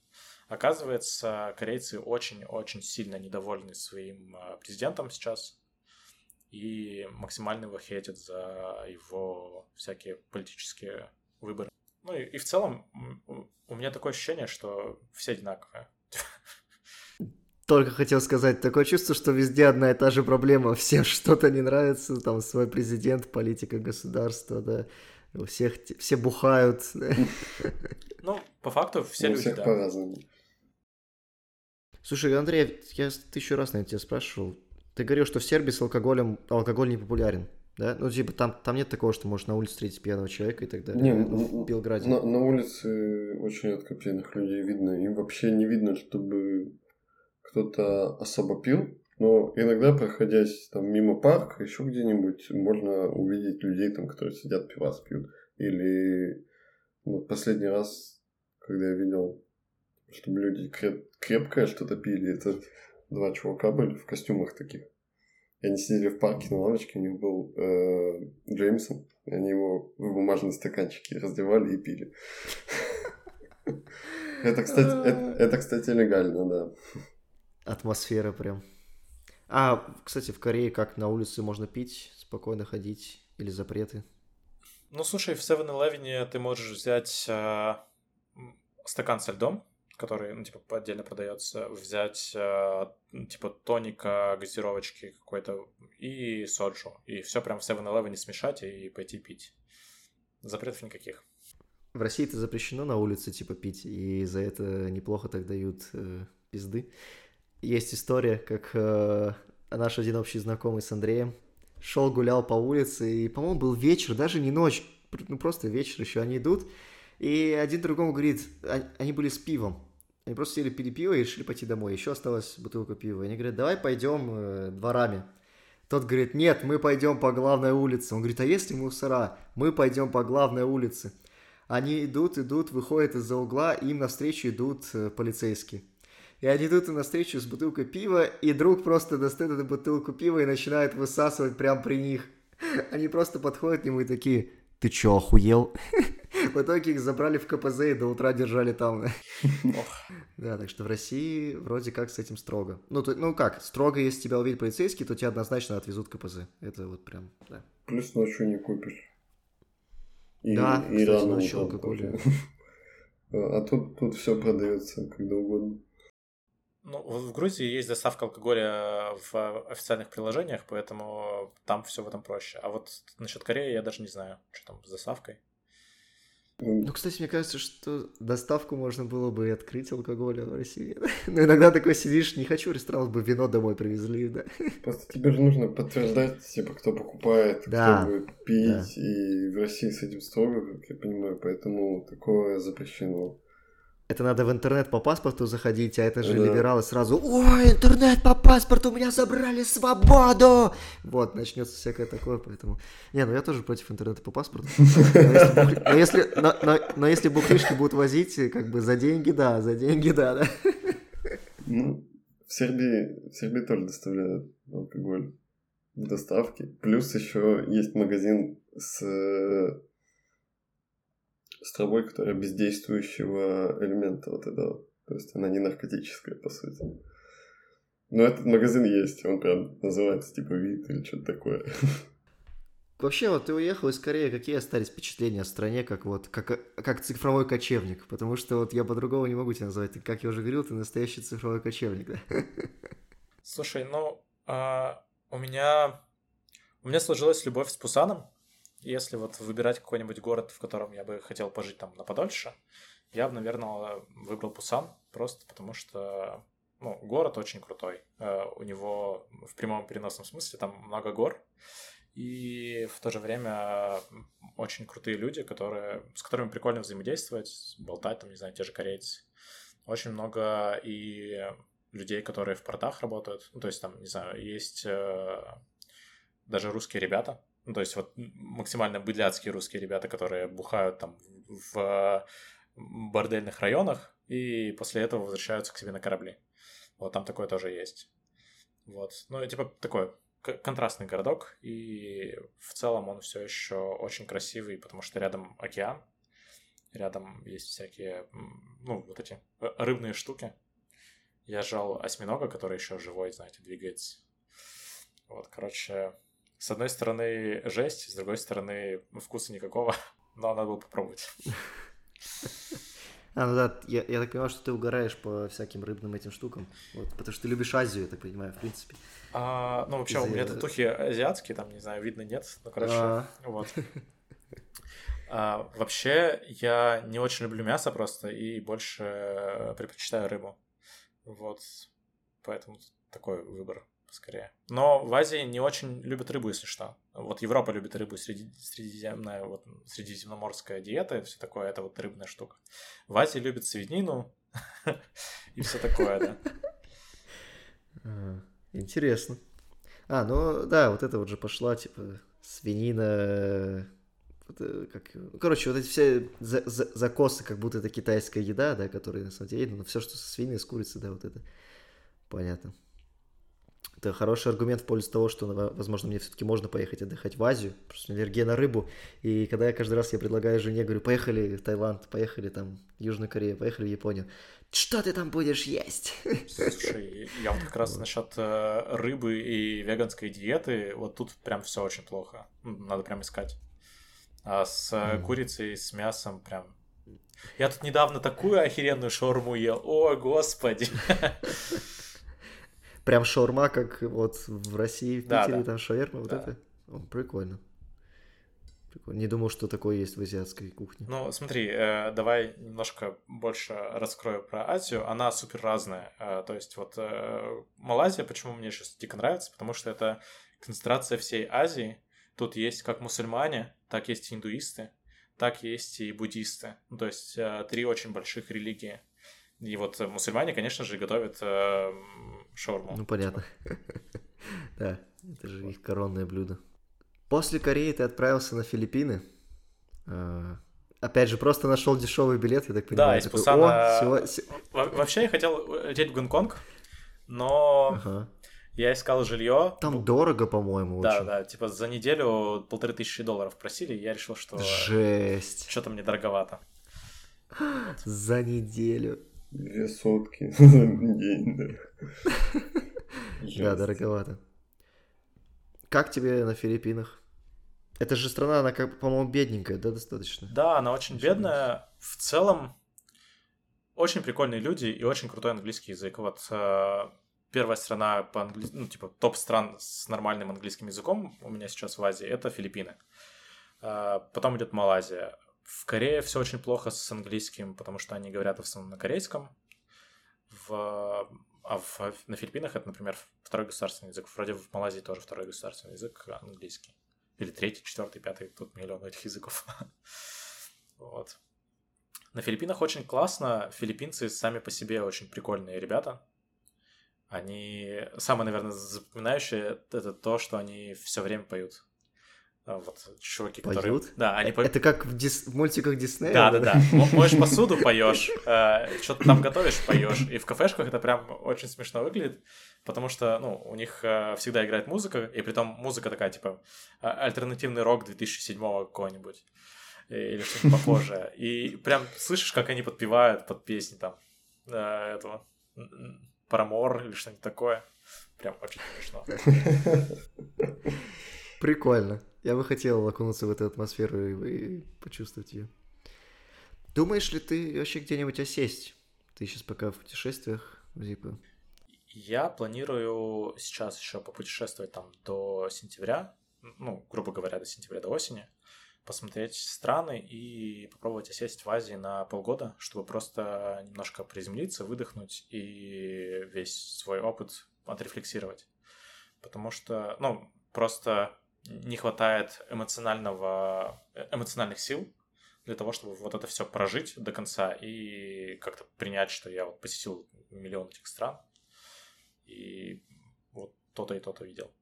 [SPEAKER 2] Оказывается, корейцы очень-очень сильно недовольны своим э, президентом сейчас и максимально его хейтят за его всякие политические выборы. Ну и, и в целом у- меня такое ощущение, что все одинаковые.
[SPEAKER 1] Только хотел сказать, такое чувство, что везде одна и та же проблема. Всем что-то не нравится, там свой президент, политика государства, да. У всех, все бухают.
[SPEAKER 2] Ну, по факту все люди,
[SPEAKER 3] всех
[SPEAKER 2] да.
[SPEAKER 3] по-разному.
[SPEAKER 1] Слушай, Андрей, я тысячу раз, наверное, тебя спрашивал. Ты говорил, что в Сербии с алкоголем алкоголь не популярен, да? Ну, типа, там, там нет такого, что можешь на улице встретить пьяного человека и так далее.
[SPEAKER 3] Не, ну,
[SPEAKER 1] в Белграде.
[SPEAKER 3] На, на улице очень редко пьяных людей видно. И вообще не видно, чтобы кто-то особо пил. Но иногда, проходясь там мимо парка, еще где-нибудь, можно увидеть людей, там, которые сидят, пивас пьют. Или ну, последний раз, когда я видел, чтобы люди креп- крепкое что-то пили, это два чувака были в костюмах таких. И они сидели в парке на лавочке, у них был э, Джеймсон, и они его в бумажные стаканчики раздевали и пили. Это, кстати, это, это, кстати, легально, да.
[SPEAKER 1] Атмосфера прям. А, кстати, в Корее как на улице можно пить, спокойно ходить или запреты?
[SPEAKER 2] Ну, слушай, в 7-Eleven ты можешь взять э, стакан со льдом, который, ну, типа, отдельно продается, взять, э, типа, тоника, газировочки какой-то и соджу. И все прям в 7-Eleven смешать и пойти пить. Запретов никаких.
[SPEAKER 1] в России это запрещено на улице, типа, пить, и за это неплохо так дают э, пизды. Есть история, как э, наш один общий знакомый с Андреем шел, гулял по улице, и, по-моему, был вечер, даже не ночь, ну просто вечер еще, они идут, и один другому говорит, они, они были с пивом, они просто сели пили пиво и решили пойти домой, еще осталась бутылка пива, они говорят, давай пойдем э, дворами. Тот говорит, нет, мы пойдем по главной улице. Он говорит, а если мусора? Мы пойдем по главной улице. Они идут, идут, выходят из-за угла, им навстречу идут э, полицейские. И они идут навстречу с бутылкой пива, и друг просто достает эту бутылку пива и начинает высасывать прямо при них. Они просто подходят к нему и такие, ты чё, охуел? В итоге их забрали в КПЗ и до утра держали там. Да, так что в России вроде как с этим строго. Ну, то, ну как, строго, если тебя увидит полицейский, то тебя однозначно отвезут в КПЗ. Это вот прям, да.
[SPEAKER 3] Плюс ночью не купишь. И,
[SPEAKER 1] да,
[SPEAKER 3] и
[SPEAKER 1] кстати, ночью
[SPEAKER 3] тоже. А тут, тут все продается когда угодно.
[SPEAKER 2] Ну, в в Грузии есть доставка алкоголя в официальных приложениях, поэтому там все в этом проще. А вот насчет Кореи я даже не знаю, что там с доставкой.
[SPEAKER 1] Ну, кстати, мне кажется, что доставку можно было бы и открыть алкоголя в России. Но иногда такой сидишь, не хочу ресторан, бы вино домой привезли, да.
[SPEAKER 3] Просто тебе же нужно подтверждать, типа, кто покупает,
[SPEAKER 1] Да,
[SPEAKER 3] кто будет пить. И в России с этим строго, как я понимаю, поэтому такое запрещено.
[SPEAKER 1] Это надо в интернет по паспорту заходить, а это же
[SPEAKER 3] Да.
[SPEAKER 1] либералы сразу «Ой, интернет по паспорту, у меня забрали свободу!» Вот, начнется всякое такое, поэтому... Не, ну я тоже против интернета по паспорту. Но если, но если- но- но- но если бухлишки будут возить, как бы за деньги, да, за деньги, да, да.
[SPEAKER 3] Ну, в Сербии, в Сербии тоже доставляют алкоголь в доставке. Плюс еще есть магазин с, э, с травой, которая без действующего элемента вот этого. То есть она не наркотическая, по сути. Но этот магазин есть, он прям называется типа вид или что-то такое.
[SPEAKER 1] Вообще, вот ты уехал из Кореи, какие остались впечатления о стране, как вот, как, как цифровой кочевник? Потому что вот я по-другому не могу тебя назвать. Как я уже говорил, ты настоящий цифровой кочевник, да?
[SPEAKER 2] Слушай, ну, а, у меня... У меня сложилась любовь с Пусаном. Если вот выбирать какой-нибудь город, в котором я бы хотел пожить там на подольше, я бы, наверное, выбрал Пусан, просто потому что, ну, город очень крутой. Э, У него в прямом переносном смысле там много гор, и в то же время очень крутые люди, которые, с которыми прикольно взаимодействовать, болтать, там, не знаю, те же корейцы. Очень много и людей, которые в портах работают. Ну, то есть там, не знаю, есть э, даже русские ребята. Ну, то есть вот максимально быдляцкие русские ребята, которые бухают там в бордельных районах и после этого возвращаются к себе на корабли. Вот там такое тоже есть. Вот. Ну, типа такой контрастный городок, и в целом он все еще очень красивый, потому что рядом океан, рядом есть всякие, ну, вот эти э, рыбные штуки. Я жал осьминога, который еще живой, знаете, двигается. Вот, короче, с одной стороны жесть, с другой стороны вкуса никакого, но надо было попробовать.
[SPEAKER 1] А, ну да, я, я так понимаю, что ты угораешь по всяким рыбным этим штукам. Вот, потому что ты любишь Азию, я так понимаю, в принципе.
[SPEAKER 2] А, ну, вообще, у меня
[SPEAKER 1] Из-за-
[SPEAKER 2] татухи азиатские, там, не знаю, видно, нет. Ну, короче,
[SPEAKER 1] А.
[SPEAKER 2] вот. А, вообще, я не очень люблю мясо просто и больше э, предпочитаю рыбу. Вот. Поэтому такой выбор скорее. Но в Азии не очень любят рыбу, если что. Вот Европа любит рыбу, среди, средиземная, вот, средиземноморская диета, и все такое, это вот рыбная штука. В Азии любят свинину и все такое, да.
[SPEAKER 1] А, Интересно. А, ну да, вот это вот же пошла, типа, свинина, э, как, ну, короче, вот эти все за- за- закосы, как будто это китайская еда, да, которые на самом деле, ну, все, что со свининой, с курицей, да, вот это, понятно. Это хороший аргумент в пользу того, что, возможно, мне все-таки можно поехать отдыхать в Азию, просто аллергия на рыбу, и когда я каждый раз я предлагаю жене, говорю, поехали в Таиланд, поехали там в Южную Корею, поехали в Японию, что ты там будешь есть?
[SPEAKER 2] Слушай, я вот как раз насчет э, рыбы и веганской диеты, вот тут прям все очень плохо. Надо прям искать. А с
[SPEAKER 1] Мгм.
[SPEAKER 2] курицей, с мясом прям... Я тут недавно такую охеренную шаурму ел. О, господи.
[SPEAKER 1] Прям шаурма, как вот в России, в
[SPEAKER 2] Да,
[SPEAKER 1] Питере,
[SPEAKER 2] да.
[SPEAKER 1] там шаверма, вот
[SPEAKER 2] Да.
[SPEAKER 1] это. О, прикольно. Прикольно. Не думал, что такое есть в азиатской кухне.
[SPEAKER 2] Ну, смотри, э, давай немножко больше раскрою про Азию. Она супер разная. Э, то есть вот э, Малайзия, почему мне сейчас дико нравится, потому что это концентрация всей Азии. Тут есть как мусульмане, так есть и индуисты, так есть и буддисты. Ну, то есть э, три очень больших религии. И вот мусульмане, конечно же, готовят э, шаурму.
[SPEAKER 1] Ну, понятно. Да, это же их коронное блюдо. После Кореи ты отправился на Филиппины. А, Опять же, просто нашел дешевый билет, я так понимаю.
[SPEAKER 2] Да, из
[SPEAKER 1] такой,
[SPEAKER 2] Пусана...
[SPEAKER 1] «О, сего- се-
[SPEAKER 2] Во- Вообще я хотел лететь в Гонконг, но
[SPEAKER 1] Ага.
[SPEAKER 2] я искал жилье.
[SPEAKER 1] Там дорого, по-моему,
[SPEAKER 2] Да,
[SPEAKER 1] очень.
[SPEAKER 2] да, типа за неделю полторы тысячи долларов просили, и я решил, что
[SPEAKER 1] Жесть.
[SPEAKER 2] что-то мне дороговато.
[SPEAKER 1] За неделю.
[SPEAKER 3] Две сотки за день, да.
[SPEAKER 1] Да, дороговато. Как тебе на Филиппинах? Это же страна, она, как, по-моему, бедненькая, да, достаточно?
[SPEAKER 2] Да, она очень
[SPEAKER 1] Особенно.
[SPEAKER 2] бедная. В целом, очень прикольные люди и очень крутой английский язык. Вот э, первая страна по английскому, ну, типа, топ стран с нормальным английским языком у меня сейчас в Азии это Филиппины. Э, потом идет Малайзия. В Корее все очень плохо с английским, потому что они говорят в основном на корейском. В, а в, на Филиппинах это, например, второй государственный язык. Вроде в Малайзии тоже второй государственный язык английский. Или третий, четвертый, пятый, тут миллион этих языков. Вот. На Филиппинах очень классно. Филиппинцы сами по себе очень прикольные ребята. Они... Самое, наверное, запоминающее это то, что они все время поют. А, Вот, чуваки, которые...
[SPEAKER 1] Поют?
[SPEAKER 2] Да, они поют.
[SPEAKER 1] Это как в, Дис- в мультиках Диснея?
[SPEAKER 2] Да, да, да. Мо- Моешь посуду, поешь, что-то там готовишь, поешь. И в кафешках это прям очень смешно выглядит, потому что, ну, у них э, всегда играет музыка, и притом музыка такая, типа, а- альтернативный рок 2007 какой-нибудь или что-то похожее. И прям слышишь, как они подпевают под песни там э, этого Парамор или что-нибудь такое. Прям очень смешно.
[SPEAKER 1] Прикольно. Я бы хотел окунуться в эту атмосферу и, и почувствовать ее. Думаешь ли ты вообще где-нибудь осесть? Ты сейчас пока в путешествиях, типа.
[SPEAKER 2] Я планирую сейчас еще попутешествовать там до сентября, ну, грубо говоря, до сентября, до осени, посмотреть страны и попробовать осесть в Азии на полгода, чтобы просто немножко приземлиться, выдохнуть и весь свой опыт отрефлексировать. Потому что, ну, просто не хватает эмоционального, э, эмоциональных сил для того, чтобы вот это все прожить до конца и как-то принять, что я вот посетил миллион этих стран, и вот то-то и то-то видел.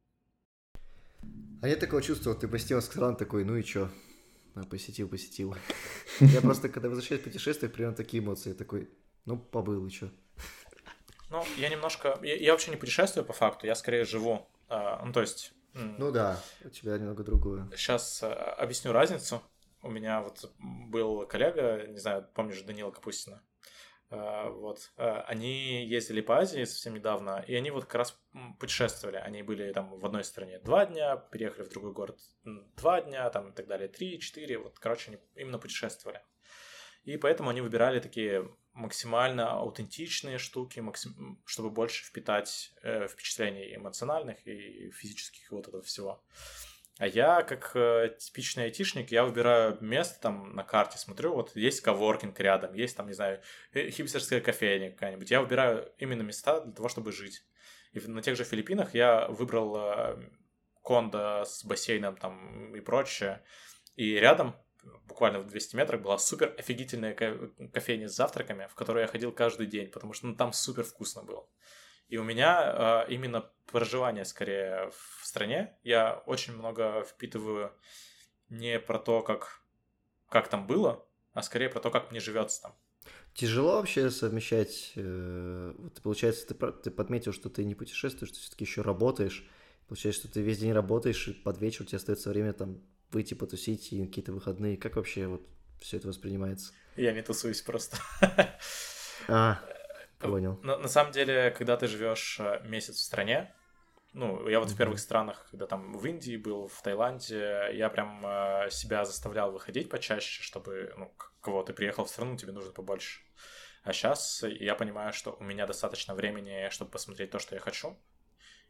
[SPEAKER 1] А нет такого чувства, вот ты посетил стран такой, ну и чё? А, посетил, посетил. Я просто, когда возвращаюсь в путешествиях, примерно такие эмоции. Такой, ну, побыл, и чё?
[SPEAKER 2] Ну, я немножко... Я, я вообще не путешествую по факту, я скорее живу. А, ну, то есть...
[SPEAKER 1] Ну да, у тебя немного другое.
[SPEAKER 2] Сейчас объясню разницу. У меня вот был коллега, не знаю, помнишь Данила Капустина? А, Вот. А, Они ездили по Азии совсем недавно, и они вот как раз путешествовали. Они были там в одной стране два дня, переехали в другой город два дня, там и так далее, три, четыре. Вот, короче, они именно путешествовали. И поэтому они выбирали такие максимально аутентичные штуки, максим- чтобы больше впитать э, впечатлений эмоциональных и физических вот этого всего. А я, как э, типичный айтишник, я выбираю место там на карте, смотрю, вот есть коворкинг рядом, есть там, не знаю, э, хипстерская кофейня какая-нибудь. Я выбираю именно места для того, чтобы жить. И на тех же Филиппинах я выбрал э, кондо с бассейном там и прочее. И рядом, буквально в 200 метрах, была супер офигительная ко- кофейня с завтраками, в которую я ходил каждый день, потому что ну, там супер вкусно было. И у меня э, именно проживание скорее в стране. Я очень много впитываю не про то, как, как там было, а скорее про то, как мне живется там.
[SPEAKER 1] Тяжело вообще совмещать, э, получается, ты, ты подметил, что ты не путешествуешь, ты все-таки еще работаешь. Получается, что ты весь день работаешь, и под вечер у тебя остается время там выйти потусить и какие-то выходные. Как вообще вот все это воспринимается?
[SPEAKER 2] Я не тусуюсь просто.
[SPEAKER 1] А, понял.
[SPEAKER 2] На, на самом деле, когда ты живешь э, месяц в стране, ну, я вот в первых странах, когда там в Индии был, в Таиланде, я прям э, себя заставлял выходить почаще, чтобы, ну, кого ты приехал в страну, тебе нужно побольше. А сейчас я понимаю, что у меня достаточно времени, чтобы посмотреть то, что я хочу,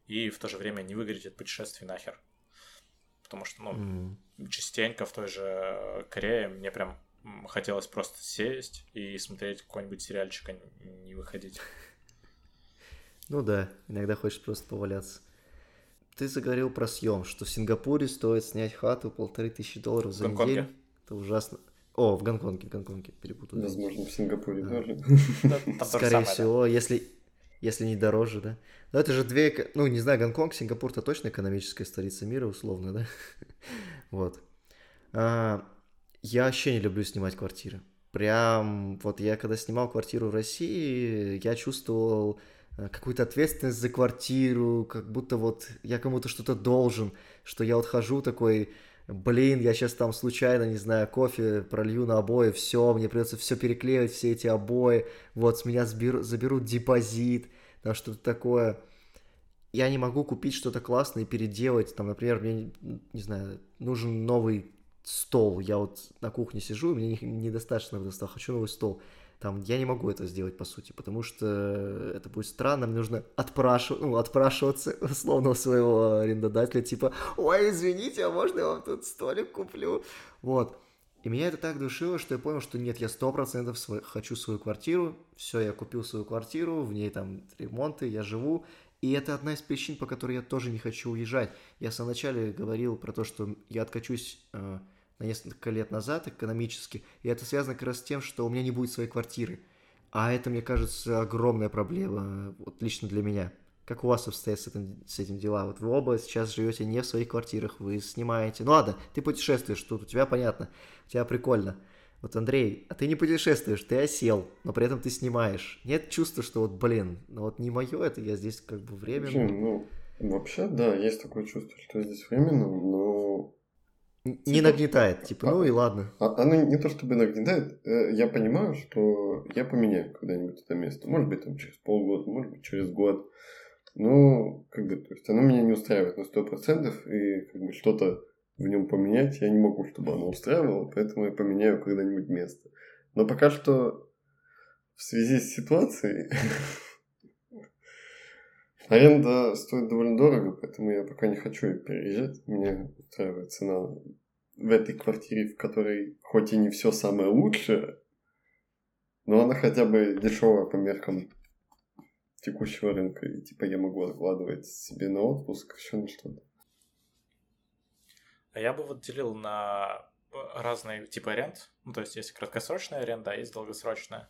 [SPEAKER 2] и в то же время не выгореть от путешествий нахер. Потому что, ну,
[SPEAKER 1] М.
[SPEAKER 2] частенько в той же Корее мне прям хотелось просто сесть и смотреть какой-нибудь сериальчик, а не выходить.
[SPEAKER 1] Ну да, иногда хочешь просто поваляться. Ты заговорил про съем, что в Сингапуре стоит снять хату полторы тысячи долларов за
[SPEAKER 2] Гонконге.
[SPEAKER 1] неделю. Это ужасно. О, в Гонконге, в Гонконге, перепутал.
[SPEAKER 3] Возможно, в Сингапуре тоже.
[SPEAKER 1] Скорее всего, если, если не дороже, да. Но это же две, ну, не знаю, Гонконг, Сингапур-то точно экономическая столица мира, условно, да? Вот. А, я вообще не люблю снимать квартиры. Прям, вот я когда снимал квартиру в России, я чувствовал э, какую-то ответственность за квартиру, как будто вот я кому-то что-то должен, что я вот хожу такой, блин, я сейчас там случайно, не знаю, кофе пролью на обои, все, мне придется все переклеивать, все эти обои, вот, с меня сберу- заберут депозит, там что-то такое. Я не могу купить что-то классное и переделать, там, например, мне, не знаю, нужен новый стол, я вот на кухне сижу, мне не- недостаточно этого стола, хочу новый стол. Там, я не могу это сделать, по сути, потому что это будет странно, мне нужно отпрашивать, ну, отпрашиваться условно у своего арендодателя, типа, ой, извините, а можно я вам тут столик куплю? Вот. И меня это так душило, что я понял, что нет, я сто процентов свой- хочу свою квартиру, все, я купил свою квартиру, в ней там ремонты, я живу, и это одна из причин, по которой я тоже не хочу уезжать. Я в самом начале говорил про то, что я откачусь э, на несколько лет назад экономически, и это связано как раз с тем, что у меня не будет своей квартиры. А это, мне кажется, огромная проблема, вот лично для меня. Как у вас обстоят с этим, с этим дела? Вот вы оба сейчас живете не в своих квартирах, вы снимаете. Ну ладно, ты путешествуешь, тут у тебя понятно, у тебя прикольно. Вот, Андрей, а ты не путешествуешь, ты осел, но при этом ты снимаешь. Нет чувства, что вот, блин, ну вот не мое это, я здесь как бы временно.
[SPEAKER 3] Ну, вообще, да, есть такое чувство, что я здесь временно, но
[SPEAKER 1] Не
[SPEAKER 3] типа,
[SPEAKER 1] нагнетает, типа,
[SPEAKER 3] а-
[SPEAKER 1] ну и ладно.
[SPEAKER 3] А- Оно не то чтобы нагнетает, э, я понимаю, что я поменяю когда-нибудь это место. Может быть, там через полгода, может быть, через год. Но, как бы, то есть, оно меня не устраивает на 100%, и как бы что-то в нем поменять я не могу, чтобы оно устраивало, поэтому я поменяю когда-нибудь место. Но пока что в связи с ситуацией аренда стоит довольно дорого, поэтому я пока не хочу переезжать. Меня устраивает цена в этой квартире, в которой хоть и не все самое лучшее, но она хотя бы дешевая по меркам текущего рынка. И типа я могу откладывать себе на отпуск еще на что-то.
[SPEAKER 2] А я бы вот делил на э, разные типы аренд. Ну, то есть есть краткосрочная аренда, а есть долгосрочная.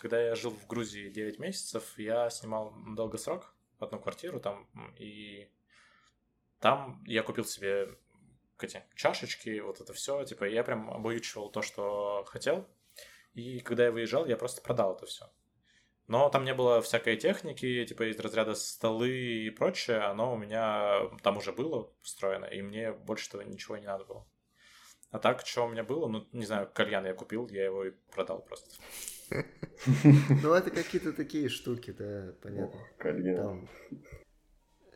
[SPEAKER 2] Когда я жил в Грузии 9 месяцев, я снимал долгосрок одну квартиру там, и там я купил себе эти чашечки, вот это все, типа, я прям обуючивал то, что хотел, и когда я выезжал, я просто продал это все. Но там не было всякой техники, типа из разряда столы и прочее, оно у меня там уже было встроено, и мне больше этого ничего не надо было. А так, что у меня было, ну, не знаю, кальян я купил, я его и продал просто.
[SPEAKER 1] Ну это какие-то такие штуки, да, понятно.
[SPEAKER 3] Кальян.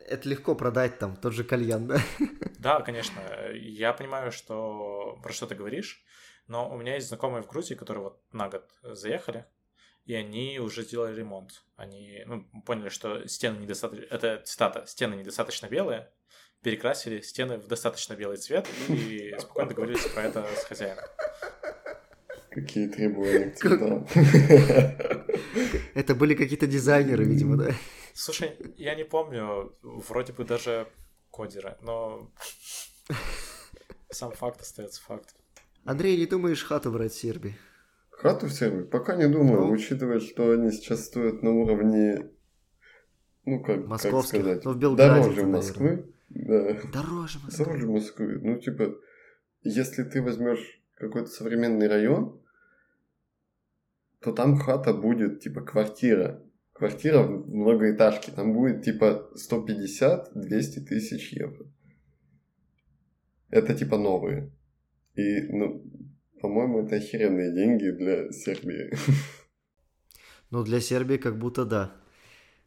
[SPEAKER 1] Это легко продать там, тот же кальян, да?
[SPEAKER 2] Да, конечно, я понимаю, что про что ты говоришь, но у меня есть знакомые в Грузии, которые вот на год заехали, и они уже сделали ремонт. Они ну, поняли, что стены недостаточно... Это цитата. Стены недостаточно белые, перекрасили стены в достаточно белый цвет и спокойно договорились про это с хозяином.
[SPEAKER 3] Какие требования к цветам.
[SPEAKER 1] Это были какие-то дизайнеры, видимо, да?
[SPEAKER 2] Слушай, я не помню, вроде бы даже кодеры, но сам факт остается фактом.
[SPEAKER 1] Андрей, не думаешь хату брать в Сербии?
[SPEAKER 3] Хату в Сербии? Пока не думаю,
[SPEAKER 1] Ну.
[SPEAKER 3] учитывая, что они сейчас стоят на уровне, ну как, как
[SPEAKER 1] Московских.
[SPEAKER 3] сказать,
[SPEAKER 1] Ну, в Белграде,
[SPEAKER 3] дороже. Москвы. Да.
[SPEAKER 1] Дороже Москвы.
[SPEAKER 3] Дороже Москвы. Ну, типа, если ты возьмешь какой-то современный район, то там хата будет, типа, квартира. Квартира в многоэтажке. Там будет, типа, 150-200 тысяч евро. Это, типа, новые. И, ну, по-моему, это охеренные деньги для Сербии.
[SPEAKER 1] Ну, для Сербии как будто да.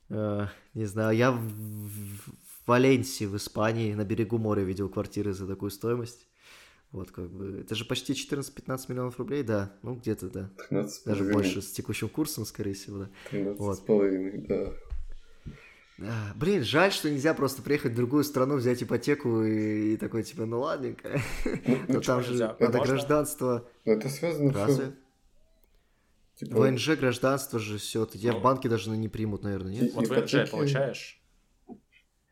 [SPEAKER 1] Э, не знаю, я в, Валенсии, в Испании, на берегу моря видел квартиры за такую стоимость. Вот, как бы, это же почти 14-15 миллионов рублей, да, ну, где-то, да.
[SPEAKER 3] 13
[SPEAKER 1] Даже больше с текущим курсом, скорее всего, да.
[SPEAKER 3] 13
[SPEAKER 1] Вот.
[SPEAKER 3] с половиной, да.
[SPEAKER 1] А, блин, жаль, что нельзя просто приехать в другую страну, взять ипотеку и, и такой, типа, ну ладненько.
[SPEAKER 3] Ну,
[SPEAKER 1] Но там же
[SPEAKER 2] нельзя?
[SPEAKER 1] надо
[SPEAKER 2] Можно?
[SPEAKER 1] гражданство.
[SPEAKER 3] ну, это связано
[SPEAKER 1] Разве?
[SPEAKER 3] все. Типа,
[SPEAKER 1] ВНЖ гражданство же все. Тебя в
[SPEAKER 2] Ну.
[SPEAKER 1] банке даже не примут, наверное, нет?
[SPEAKER 2] Вот ВНЖ получаешь?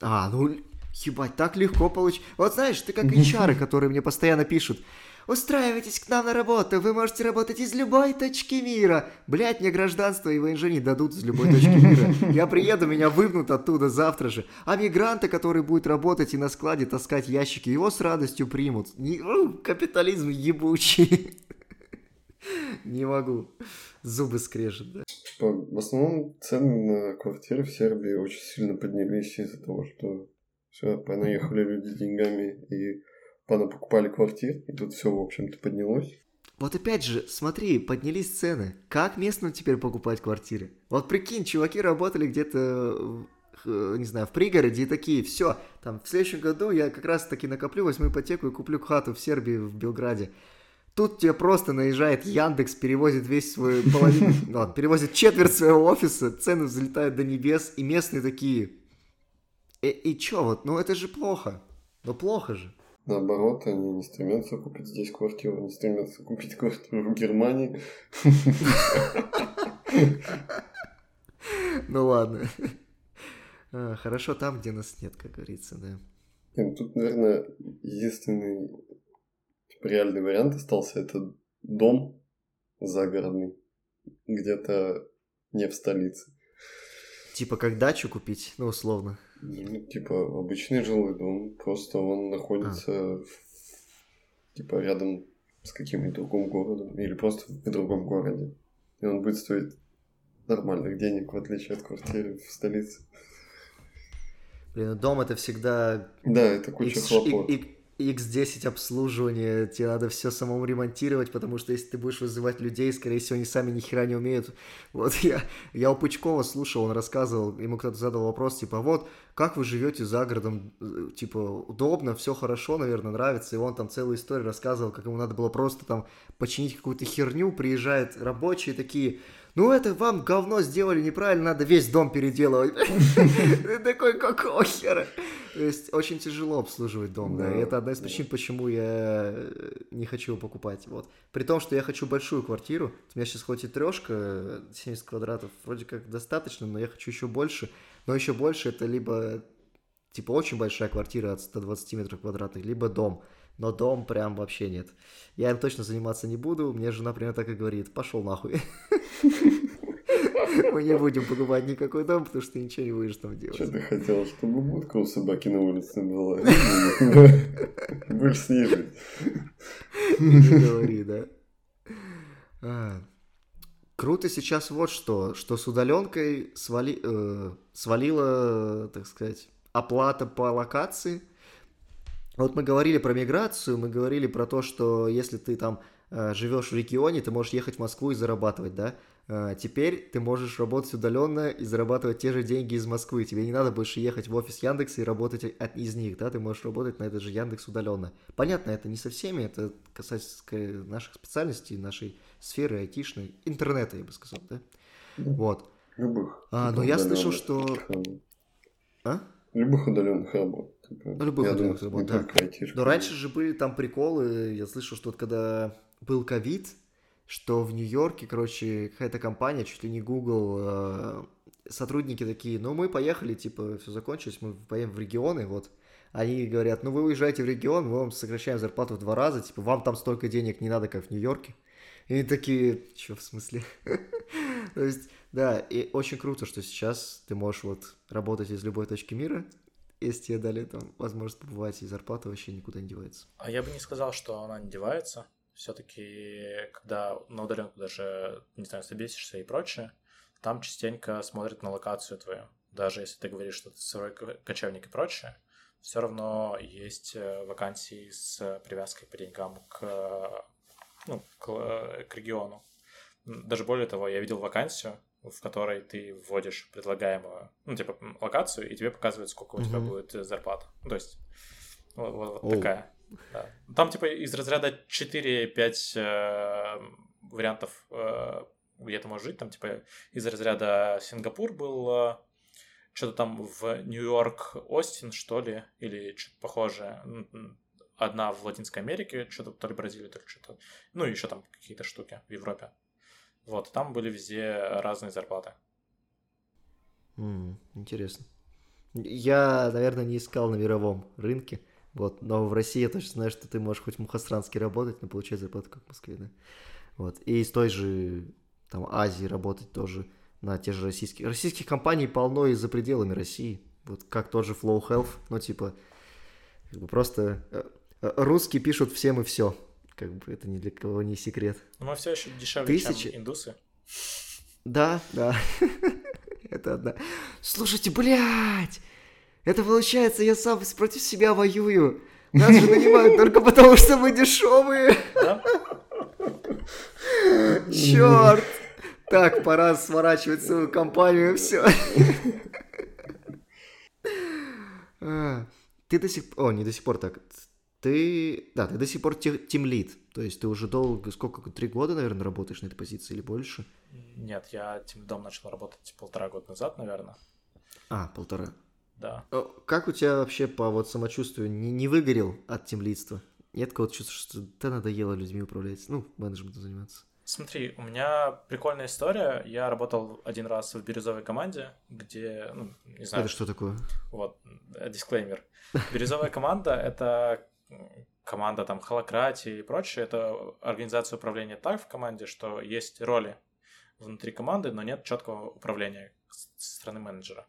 [SPEAKER 1] А, ну, ебать, так легко получить. Вот знаешь, ты как HR, которые мне постоянно пишут. Устраивайтесь к нам на работу, вы можете работать из любой точки мира. Блять, мне гражданство и ВНЖ не дадут из любой точки мира. Я приеду, меня выгнут оттуда завтра же. А мигранта, который будет работать и на складе таскать ящики, его с радостью примут. Не- у, капитализм ебучий. Не могу. Зубы скрежет, да.
[SPEAKER 3] типа, в основном цены на квартиры в Сербии очень сильно поднялись из-за того, что все, понаехали люди с деньгами и покупали квартир, и тут все, в общем-то, поднялось.
[SPEAKER 1] Вот опять же, смотри, поднялись цены. Как местным теперь покупать квартиры? Вот прикинь, чуваки работали где-то, э, не знаю, в пригороде и такие, все, там, в следующем году я как раз таки накоплю, возьму ипотеку и куплю хату в Сербии, в Белграде. Тут тебе просто наезжает Яндекс, перевозит весь свой половину, ну, перевозит четверть своего офиса, цены взлетают до небес, и местные такие, и, и чё вот, ну это же плохо, ну плохо же.
[SPEAKER 3] Наоборот, они не стремятся купить здесь квартиру, они стремятся купить квартиру в Германии.
[SPEAKER 1] Ну ладно. А, Хорошо там, где нас нет, как говорится, да.
[SPEAKER 3] Не, ну Тут, наверное, единственный типа, реальный вариант остался это дом загородный, где-то не в столице.
[SPEAKER 1] Типа как дачу купить, ну условно.
[SPEAKER 3] Ну, типа обычный жилой дом, просто он находится в- типа рядом с каким-нибудь другим городом или просто в другом городе. И он будет стоить нормальных денег, в отличие от квартиры в столице.
[SPEAKER 1] Блин, ну дом это всегда
[SPEAKER 3] Да, это куча
[SPEAKER 1] X,
[SPEAKER 3] хлопот.
[SPEAKER 1] и- и- X10 обслуживание, тебе надо все самому ремонтировать, потому что если ты будешь вызывать людей, скорее всего, они сами ни хера не умеют. Вот я, я у Пучкова слушал, он рассказывал, ему кто-то задал вопрос, типа, вот, как вы живете за городом, типа, удобно, все хорошо, наверное, нравится, и он там целую историю рассказывал, как ему надо было просто там починить какую-то херню, приезжают рабочие такие, ну это вам говно сделали неправильно, надо весь дом переделывать. Ты такой, какого хера? То есть очень тяжело обслуживать дом, да, это одна из причин, почему я э, не хочу его покупать, вот. При том, что я хочу большую квартиру, у меня сейчас хоть и трешка, 70 квадратов, вроде как достаточно, но я хочу еще больше, но еще больше это либо, типа, очень большая квартира от 120 метров квадратных, либо дом, но дом прям вообще нет. Я им точно заниматься не буду, мне жена примерно так и говорит, пошел нахуй. Мы не будем покупать никакой дом, потому что ты ничего не будешь там делать.
[SPEAKER 3] Что ты хотел, чтобы будка у собаки на улице была? Будешь с ней жить.
[SPEAKER 1] Не говори, да. А, Круто сейчас вот что, что с удаленкой свали, э, свалила, так сказать, оплата по локации. Вот мы говорили про миграцию, мы говорили про то, что если ты там э, живешь в регионе, ты можешь ехать в Москву и зарабатывать, да? Э, теперь ты можешь работать удаленно и зарабатывать те же деньги из Москвы. Тебе не надо больше ехать в офис Яндекса и работать от, из них, да? Ты можешь работать на этот же Яндекс удаленно. Понятно, это не со всеми, это касается наших специальностей, нашей сферы айтишной, интернета, я бы сказал, да? Вот.
[SPEAKER 3] Любых.
[SPEAKER 1] А, но я слышал, что-. А?
[SPEAKER 3] Любых удаленных работ.
[SPEAKER 1] Ну, любых
[SPEAKER 3] я
[SPEAKER 1] удаленных
[SPEAKER 3] думаю,
[SPEAKER 1] работ, да.
[SPEAKER 3] айтишка.
[SPEAKER 1] Но раньше же были там приколы, я слышал, что вот когда был ковид, что в Нью-Йорке, короче, какая-то компания, чуть ли не Google, э, сотрудники такие, ну мы поехали, типа, все закончилось, мы поедем в регионы, вот. Они говорят, ну вы уезжаете в регион, мы вам сокращаем зарплату в два раза, типа, вам там столько денег не надо, как в Нью-Йорке. И они такие, что в смысле? То есть, да, и очень круто, что сейчас ты можешь вот работать из любой точки мира, если тебе дали там возможность побывать, и зарплата вообще никуда не девается.
[SPEAKER 2] А я бы не сказал, что она не девается. Все-таки, когда на удаленку даже, не знаю, собесишься и прочее, там частенько смотрят на локацию твою. Даже если ты говоришь, что ты сырой ко- кочевник и прочее, все равно есть э, вакансии с привязкой по деньгам к, э, ну, к, э, к региону. Даже более того, я видел вакансию, в которой ты вводишь предлагаемую, ну, типа, локацию, и тебе показывают, сколько у тебя
[SPEAKER 1] Мгм.
[SPEAKER 2] будет э, зарплата. Ну, То есть, вот, вот- вот такая. Да. Там, типа, из разряда 4-5 э, вариантов, э, где ты можешь жить. Там, типа, из разряда Сингапур был, э, что-то там в Нью-Йорк, Остин, что ли, или что-то похожее. Одна в Латинской Америке, что-то то ли Бразилия, то ли что-то. Ну, еще там какие-то штуки в Европе. Вот, там были везде разные зарплаты.
[SPEAKER 1] Mm, интересно. Я, наверное, не искал на мировом рынке, вот, но в России я точно знаю, что ты можешь хоть в Мухасранске работать, но получать зарплату как в Москве, да. Вот, и из той же, там, Азии работать тоже на те же российские. Российских компаний полно и за пределами России. Вот как тот же Flow Health, ну, типа, как бы просто э, э, русские пишут всем и все. Как бы это ни для кого не секрет.
[SPEAKER 2] Но мы все еще дешевле, Тысячи... чем индусы.
[SPEAKER 1] Да, да. это одна. Слушайте, блядь! Это получается, я сам против себя воюю. Нас же нанимают только потому, что мы дешевые. Черт! Так, пора сворачивать свою компанию, все. А, ты до сих пор... О, не до сих пор так. Ты... Да, ты до сих пор тимлид. То есть ты уже долго, сколько, три года, наверное, работаешь на этой позиции или больше?
[SPEAKER 2] Нет, я тимлидом начал работать полтора года назад, наверное.
[SPEAKER 1] А, полтора.
[SPEAKER 2] Да.
[SPEAKER 1] Как у тебя вообще по вот самочувствию не, не выгорел от тимлидства? Нет какого-то чувства, что ты надоело людьми управлять, ну, менеджментом заниматься?
[SPEAKER 2] Смотри, у меня прикольная история. Я работал один раз в бирюзовой команде, где, ну, не знаю.
[SPEAKER 1] Это что такое?
[SPEAKER 2] Вот, э, дисклеймер. Бирюзовая команда — это команда там холократии и прочее. Это организация управления так в команде, что есть роли внутри команды, но нет четкого управления со стороны менеджера.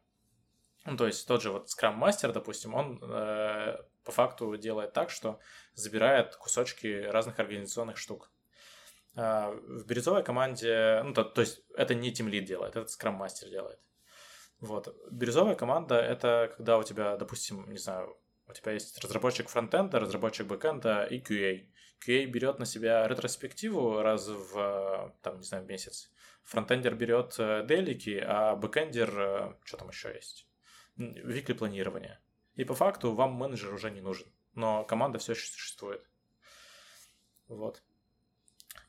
[SPEAKER 2] Ну, то есть тот же вот Scrum Master, допустим, он э, по факту делает так, что забирает кусочки разных организационных штук. А, в бирюзовой команде, ну, то, то есть это не Team Lead делает, это Scrum Master делает. Вот. Бирюзовая команда — это когда у тебя, допустим, не знаю, у тебя есть разработчик фронтенда, разработчик бэкенда и QA. QA берет на себя ретроспективу раз в, там, не знаю, в месяц. Фронтендер берет э, daily ки, а бэкендер, э, что там еще есть? Weekly планирование. И по факту вам менеджер уже не нужен, но команда все еще существует. Вот.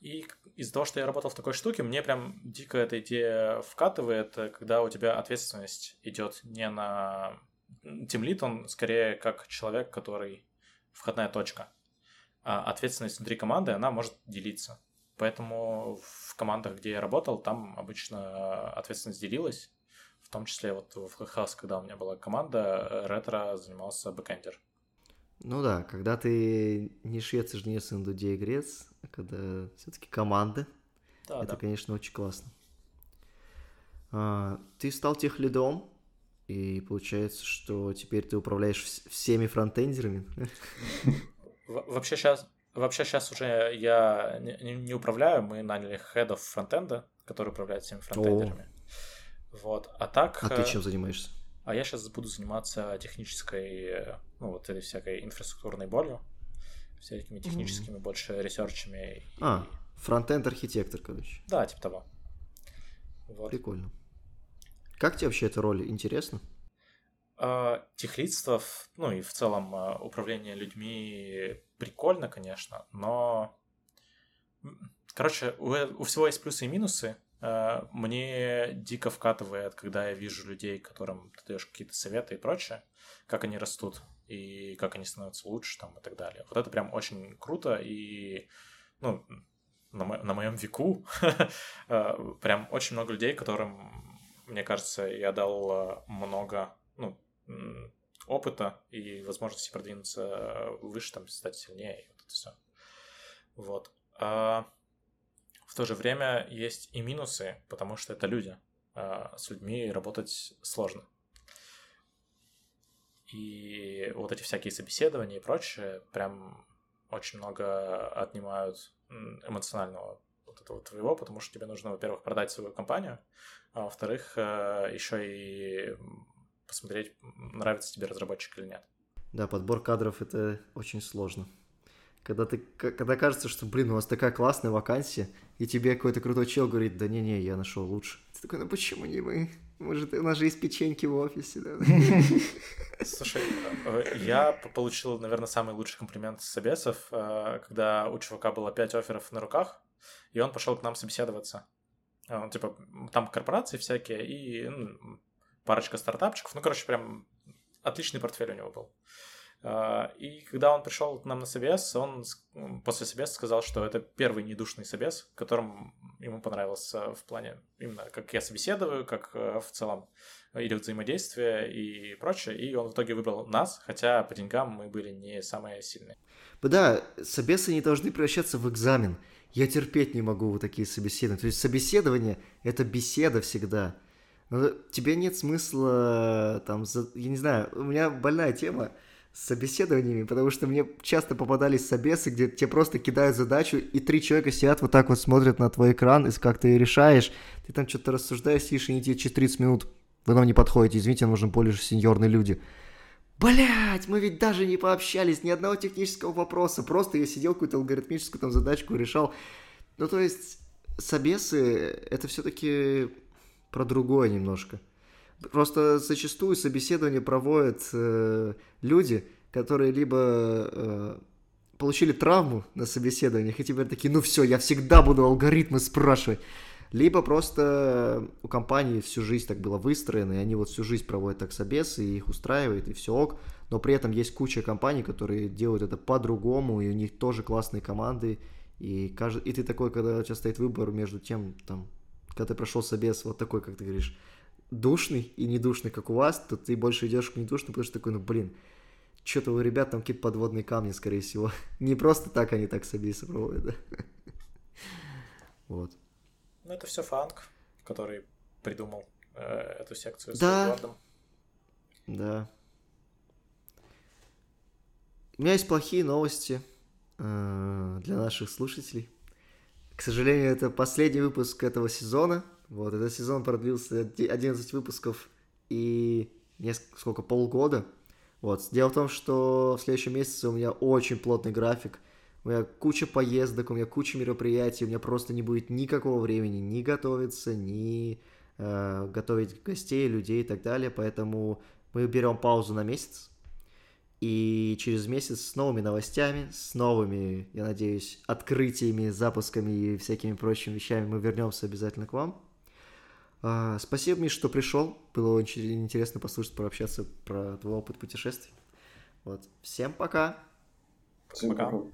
[SPEAKER 2] И из-за того, что я работал в такой штуке, мне прям дико эта идея вкатывает, когда у тебя ответственность идет не на... Team Lead, он скорее как человек, который входная точка. А ответственность внутри команды, она может делиться. Поэтому в командах, где я работал, там обычно ответственность делилась. В том числе вот в Хаус, когда у меня была команда, ретро занимался бэкэндер.
[SPEAKER 1] Ну да, когда ты не швец, жнец, и на дуде игрец, а когда все-таки команда, да, это, да. конечно, очень классно. А, ты стал tech lead ом, и получается, что теперь ты управляешь всеми фронтендерами.
[SPEAKER 2] Вообще сейчас, вообще сейчас уже я не, не управляю, мы наняли хедов фронтенда, который управляет всеми фронтендерами. О. Вот, а так...
[SPEAKER 1] А ты э, чем занимаешься?
[SPEAKER 2] А я сейчас буду заниматься технической, ну, вот этой всякой инфраструктурной болью, всякими техническими mm-hmm. больше ресерчами.
[SPEAKER 1] А, фронтенд архитектор, короче.
[SPEAKER 2] Да, типа того.
[SPEAKER 1] Вот. Прикольно. Как тебе вообще эта роль? Интересно?
[SPEAKER 2] А, техлидство, ну и в целом а, управление людьми прикольно, конечно, но... Короче, у, у всего есть плюсы и минусы. Э, мне дико вкатывает, когда я вижу людей, которым ты даешь какие-то советы и прочее, как они растут и как они становятся лучше там и так далее. Вот это прям очень круто и, ну, на, мо- на моем веку э, прям очень много людей, которым, мне кажется, я дал э, много, ну, опыта и возможности продвинуться выше, там, стать сильнее и вот это все. Вот. А в то же время есть и минусы, потому что это люди. А с людьми работать сложно. И вот эти всякие собеседования и прочее прям очень много отнимают эмоционального вот этого твоего, потому что тебе нужно, во-первых, продать свою компанию, а во-вторых, э, еще и посмотреть, нравится тебе разработчик или нет.
[SPEAKER 1] Да, подбор кадров это очень сложно. Когда, ты, когда кажется, что, блин, у вас такая классная вакансия, и тебе какой-то крутой чел говорит, да не-не, я нашел лучше. Ты такой, ну почему не мы? Может, у нас же есть печеньки в офисе, да?
[SPEAKER 2] Слушай, э, я получил, наверное, самый лучший комплимент с собесов, э, когда у чувака было 5 офферов на руках, и он пошел к нам собеседоваться. Он, типа, там корпорации всякие, и ну, парочка стартапчиков. Ну, короче, прям отличный портфель у него был. А, и когда он пришел к нам на собес, он после собеса сказал, что это первый недушный собес, которым ему понравился в плане именно как я собеседую, как э, в целом идет взаимодействие и прочее. И он в итоге выбрал нас, хотя по деньгам мы были не самые сильные.
[SPEAKER 1] Да, собесы не должны превращаться в экзамен. Я терпеть не могу вот такие собеседования. То есть собеседование – это беседа всегда. Но тебе нет смысла там, за... я не знаю, у меня больная тема – с собеседованиями, потому что мне часто попадались собесы, где тебе просто кидают задачу, и три человека сидят вот так вот смотрят на твой экран, и как ты решаешь, ты там что-то рассуждаешь, сидишь, и они тебе через 30 минут, вы нам не подходите, извините, нам нужны более сеньорные люди. Блять, мы ведь даже не пообщались, ни одного технического вопроса, просто я сидел какую-то алгоритмическую там задачку решал. Ну, то есть, собесы, это все-таки про другое немножко. Просто зачастую собеседование проводят э, люди, которые либо э, получили травму на собеседованиях, и теперь такие, ну все, я всегда буду алгоритмы спрашивать. Либо просто у компании всю жизнь так было выстроено, и они вот всю жизнь проводят так собесы, и их устраивает, и все ок. Но при этом есть куча компаний, которые делают это по-другому, и у них тоже классные команды. И, кажд... и ты такой, когда у тебя стоит выбор между тем, там, когда ты прошел собес, вот такой, как ты говоришь, душный и не душный, как у вас, то ты больше идешь к недушному, потому что такой, ну блин, что-то у ребят там какие-то подводные камни, скорее всего. Не просто так они так собесы проводят. Вот.
[SPEAKER 2] Ну, это все фанк, который придумал э, эту секцию
[SPEAKER 1] да. с Эдуардом. Да. У меня есть плохие новости э, для наших слушателей. К сожалению, это последний выпуск этого сезона. Вот, этот сезон продлился 11 выпусков и несколько, сколько, полгода. Вот, дело в том, что в следующем месяце у меня очень плотный график. У меня куча поездок, у меня куча мероприятий, у меня просто не будет никакого времени ни готовиться, ни э, готовить гостей, людей и так далее. Поэтому мы берем паузу на месяц. И через месяц с новыми новостями, с новыми, я надеюсь, открытиями, запусками и всякими прочими вещами мы вернемся обязательно к вам. А, спасибо, Миш, что пришел. Было очень интересно послушать, пообщаться про твой опыт путешествий. Вот. Всем пока.
[SPEAKER 3] Всем пока. пока.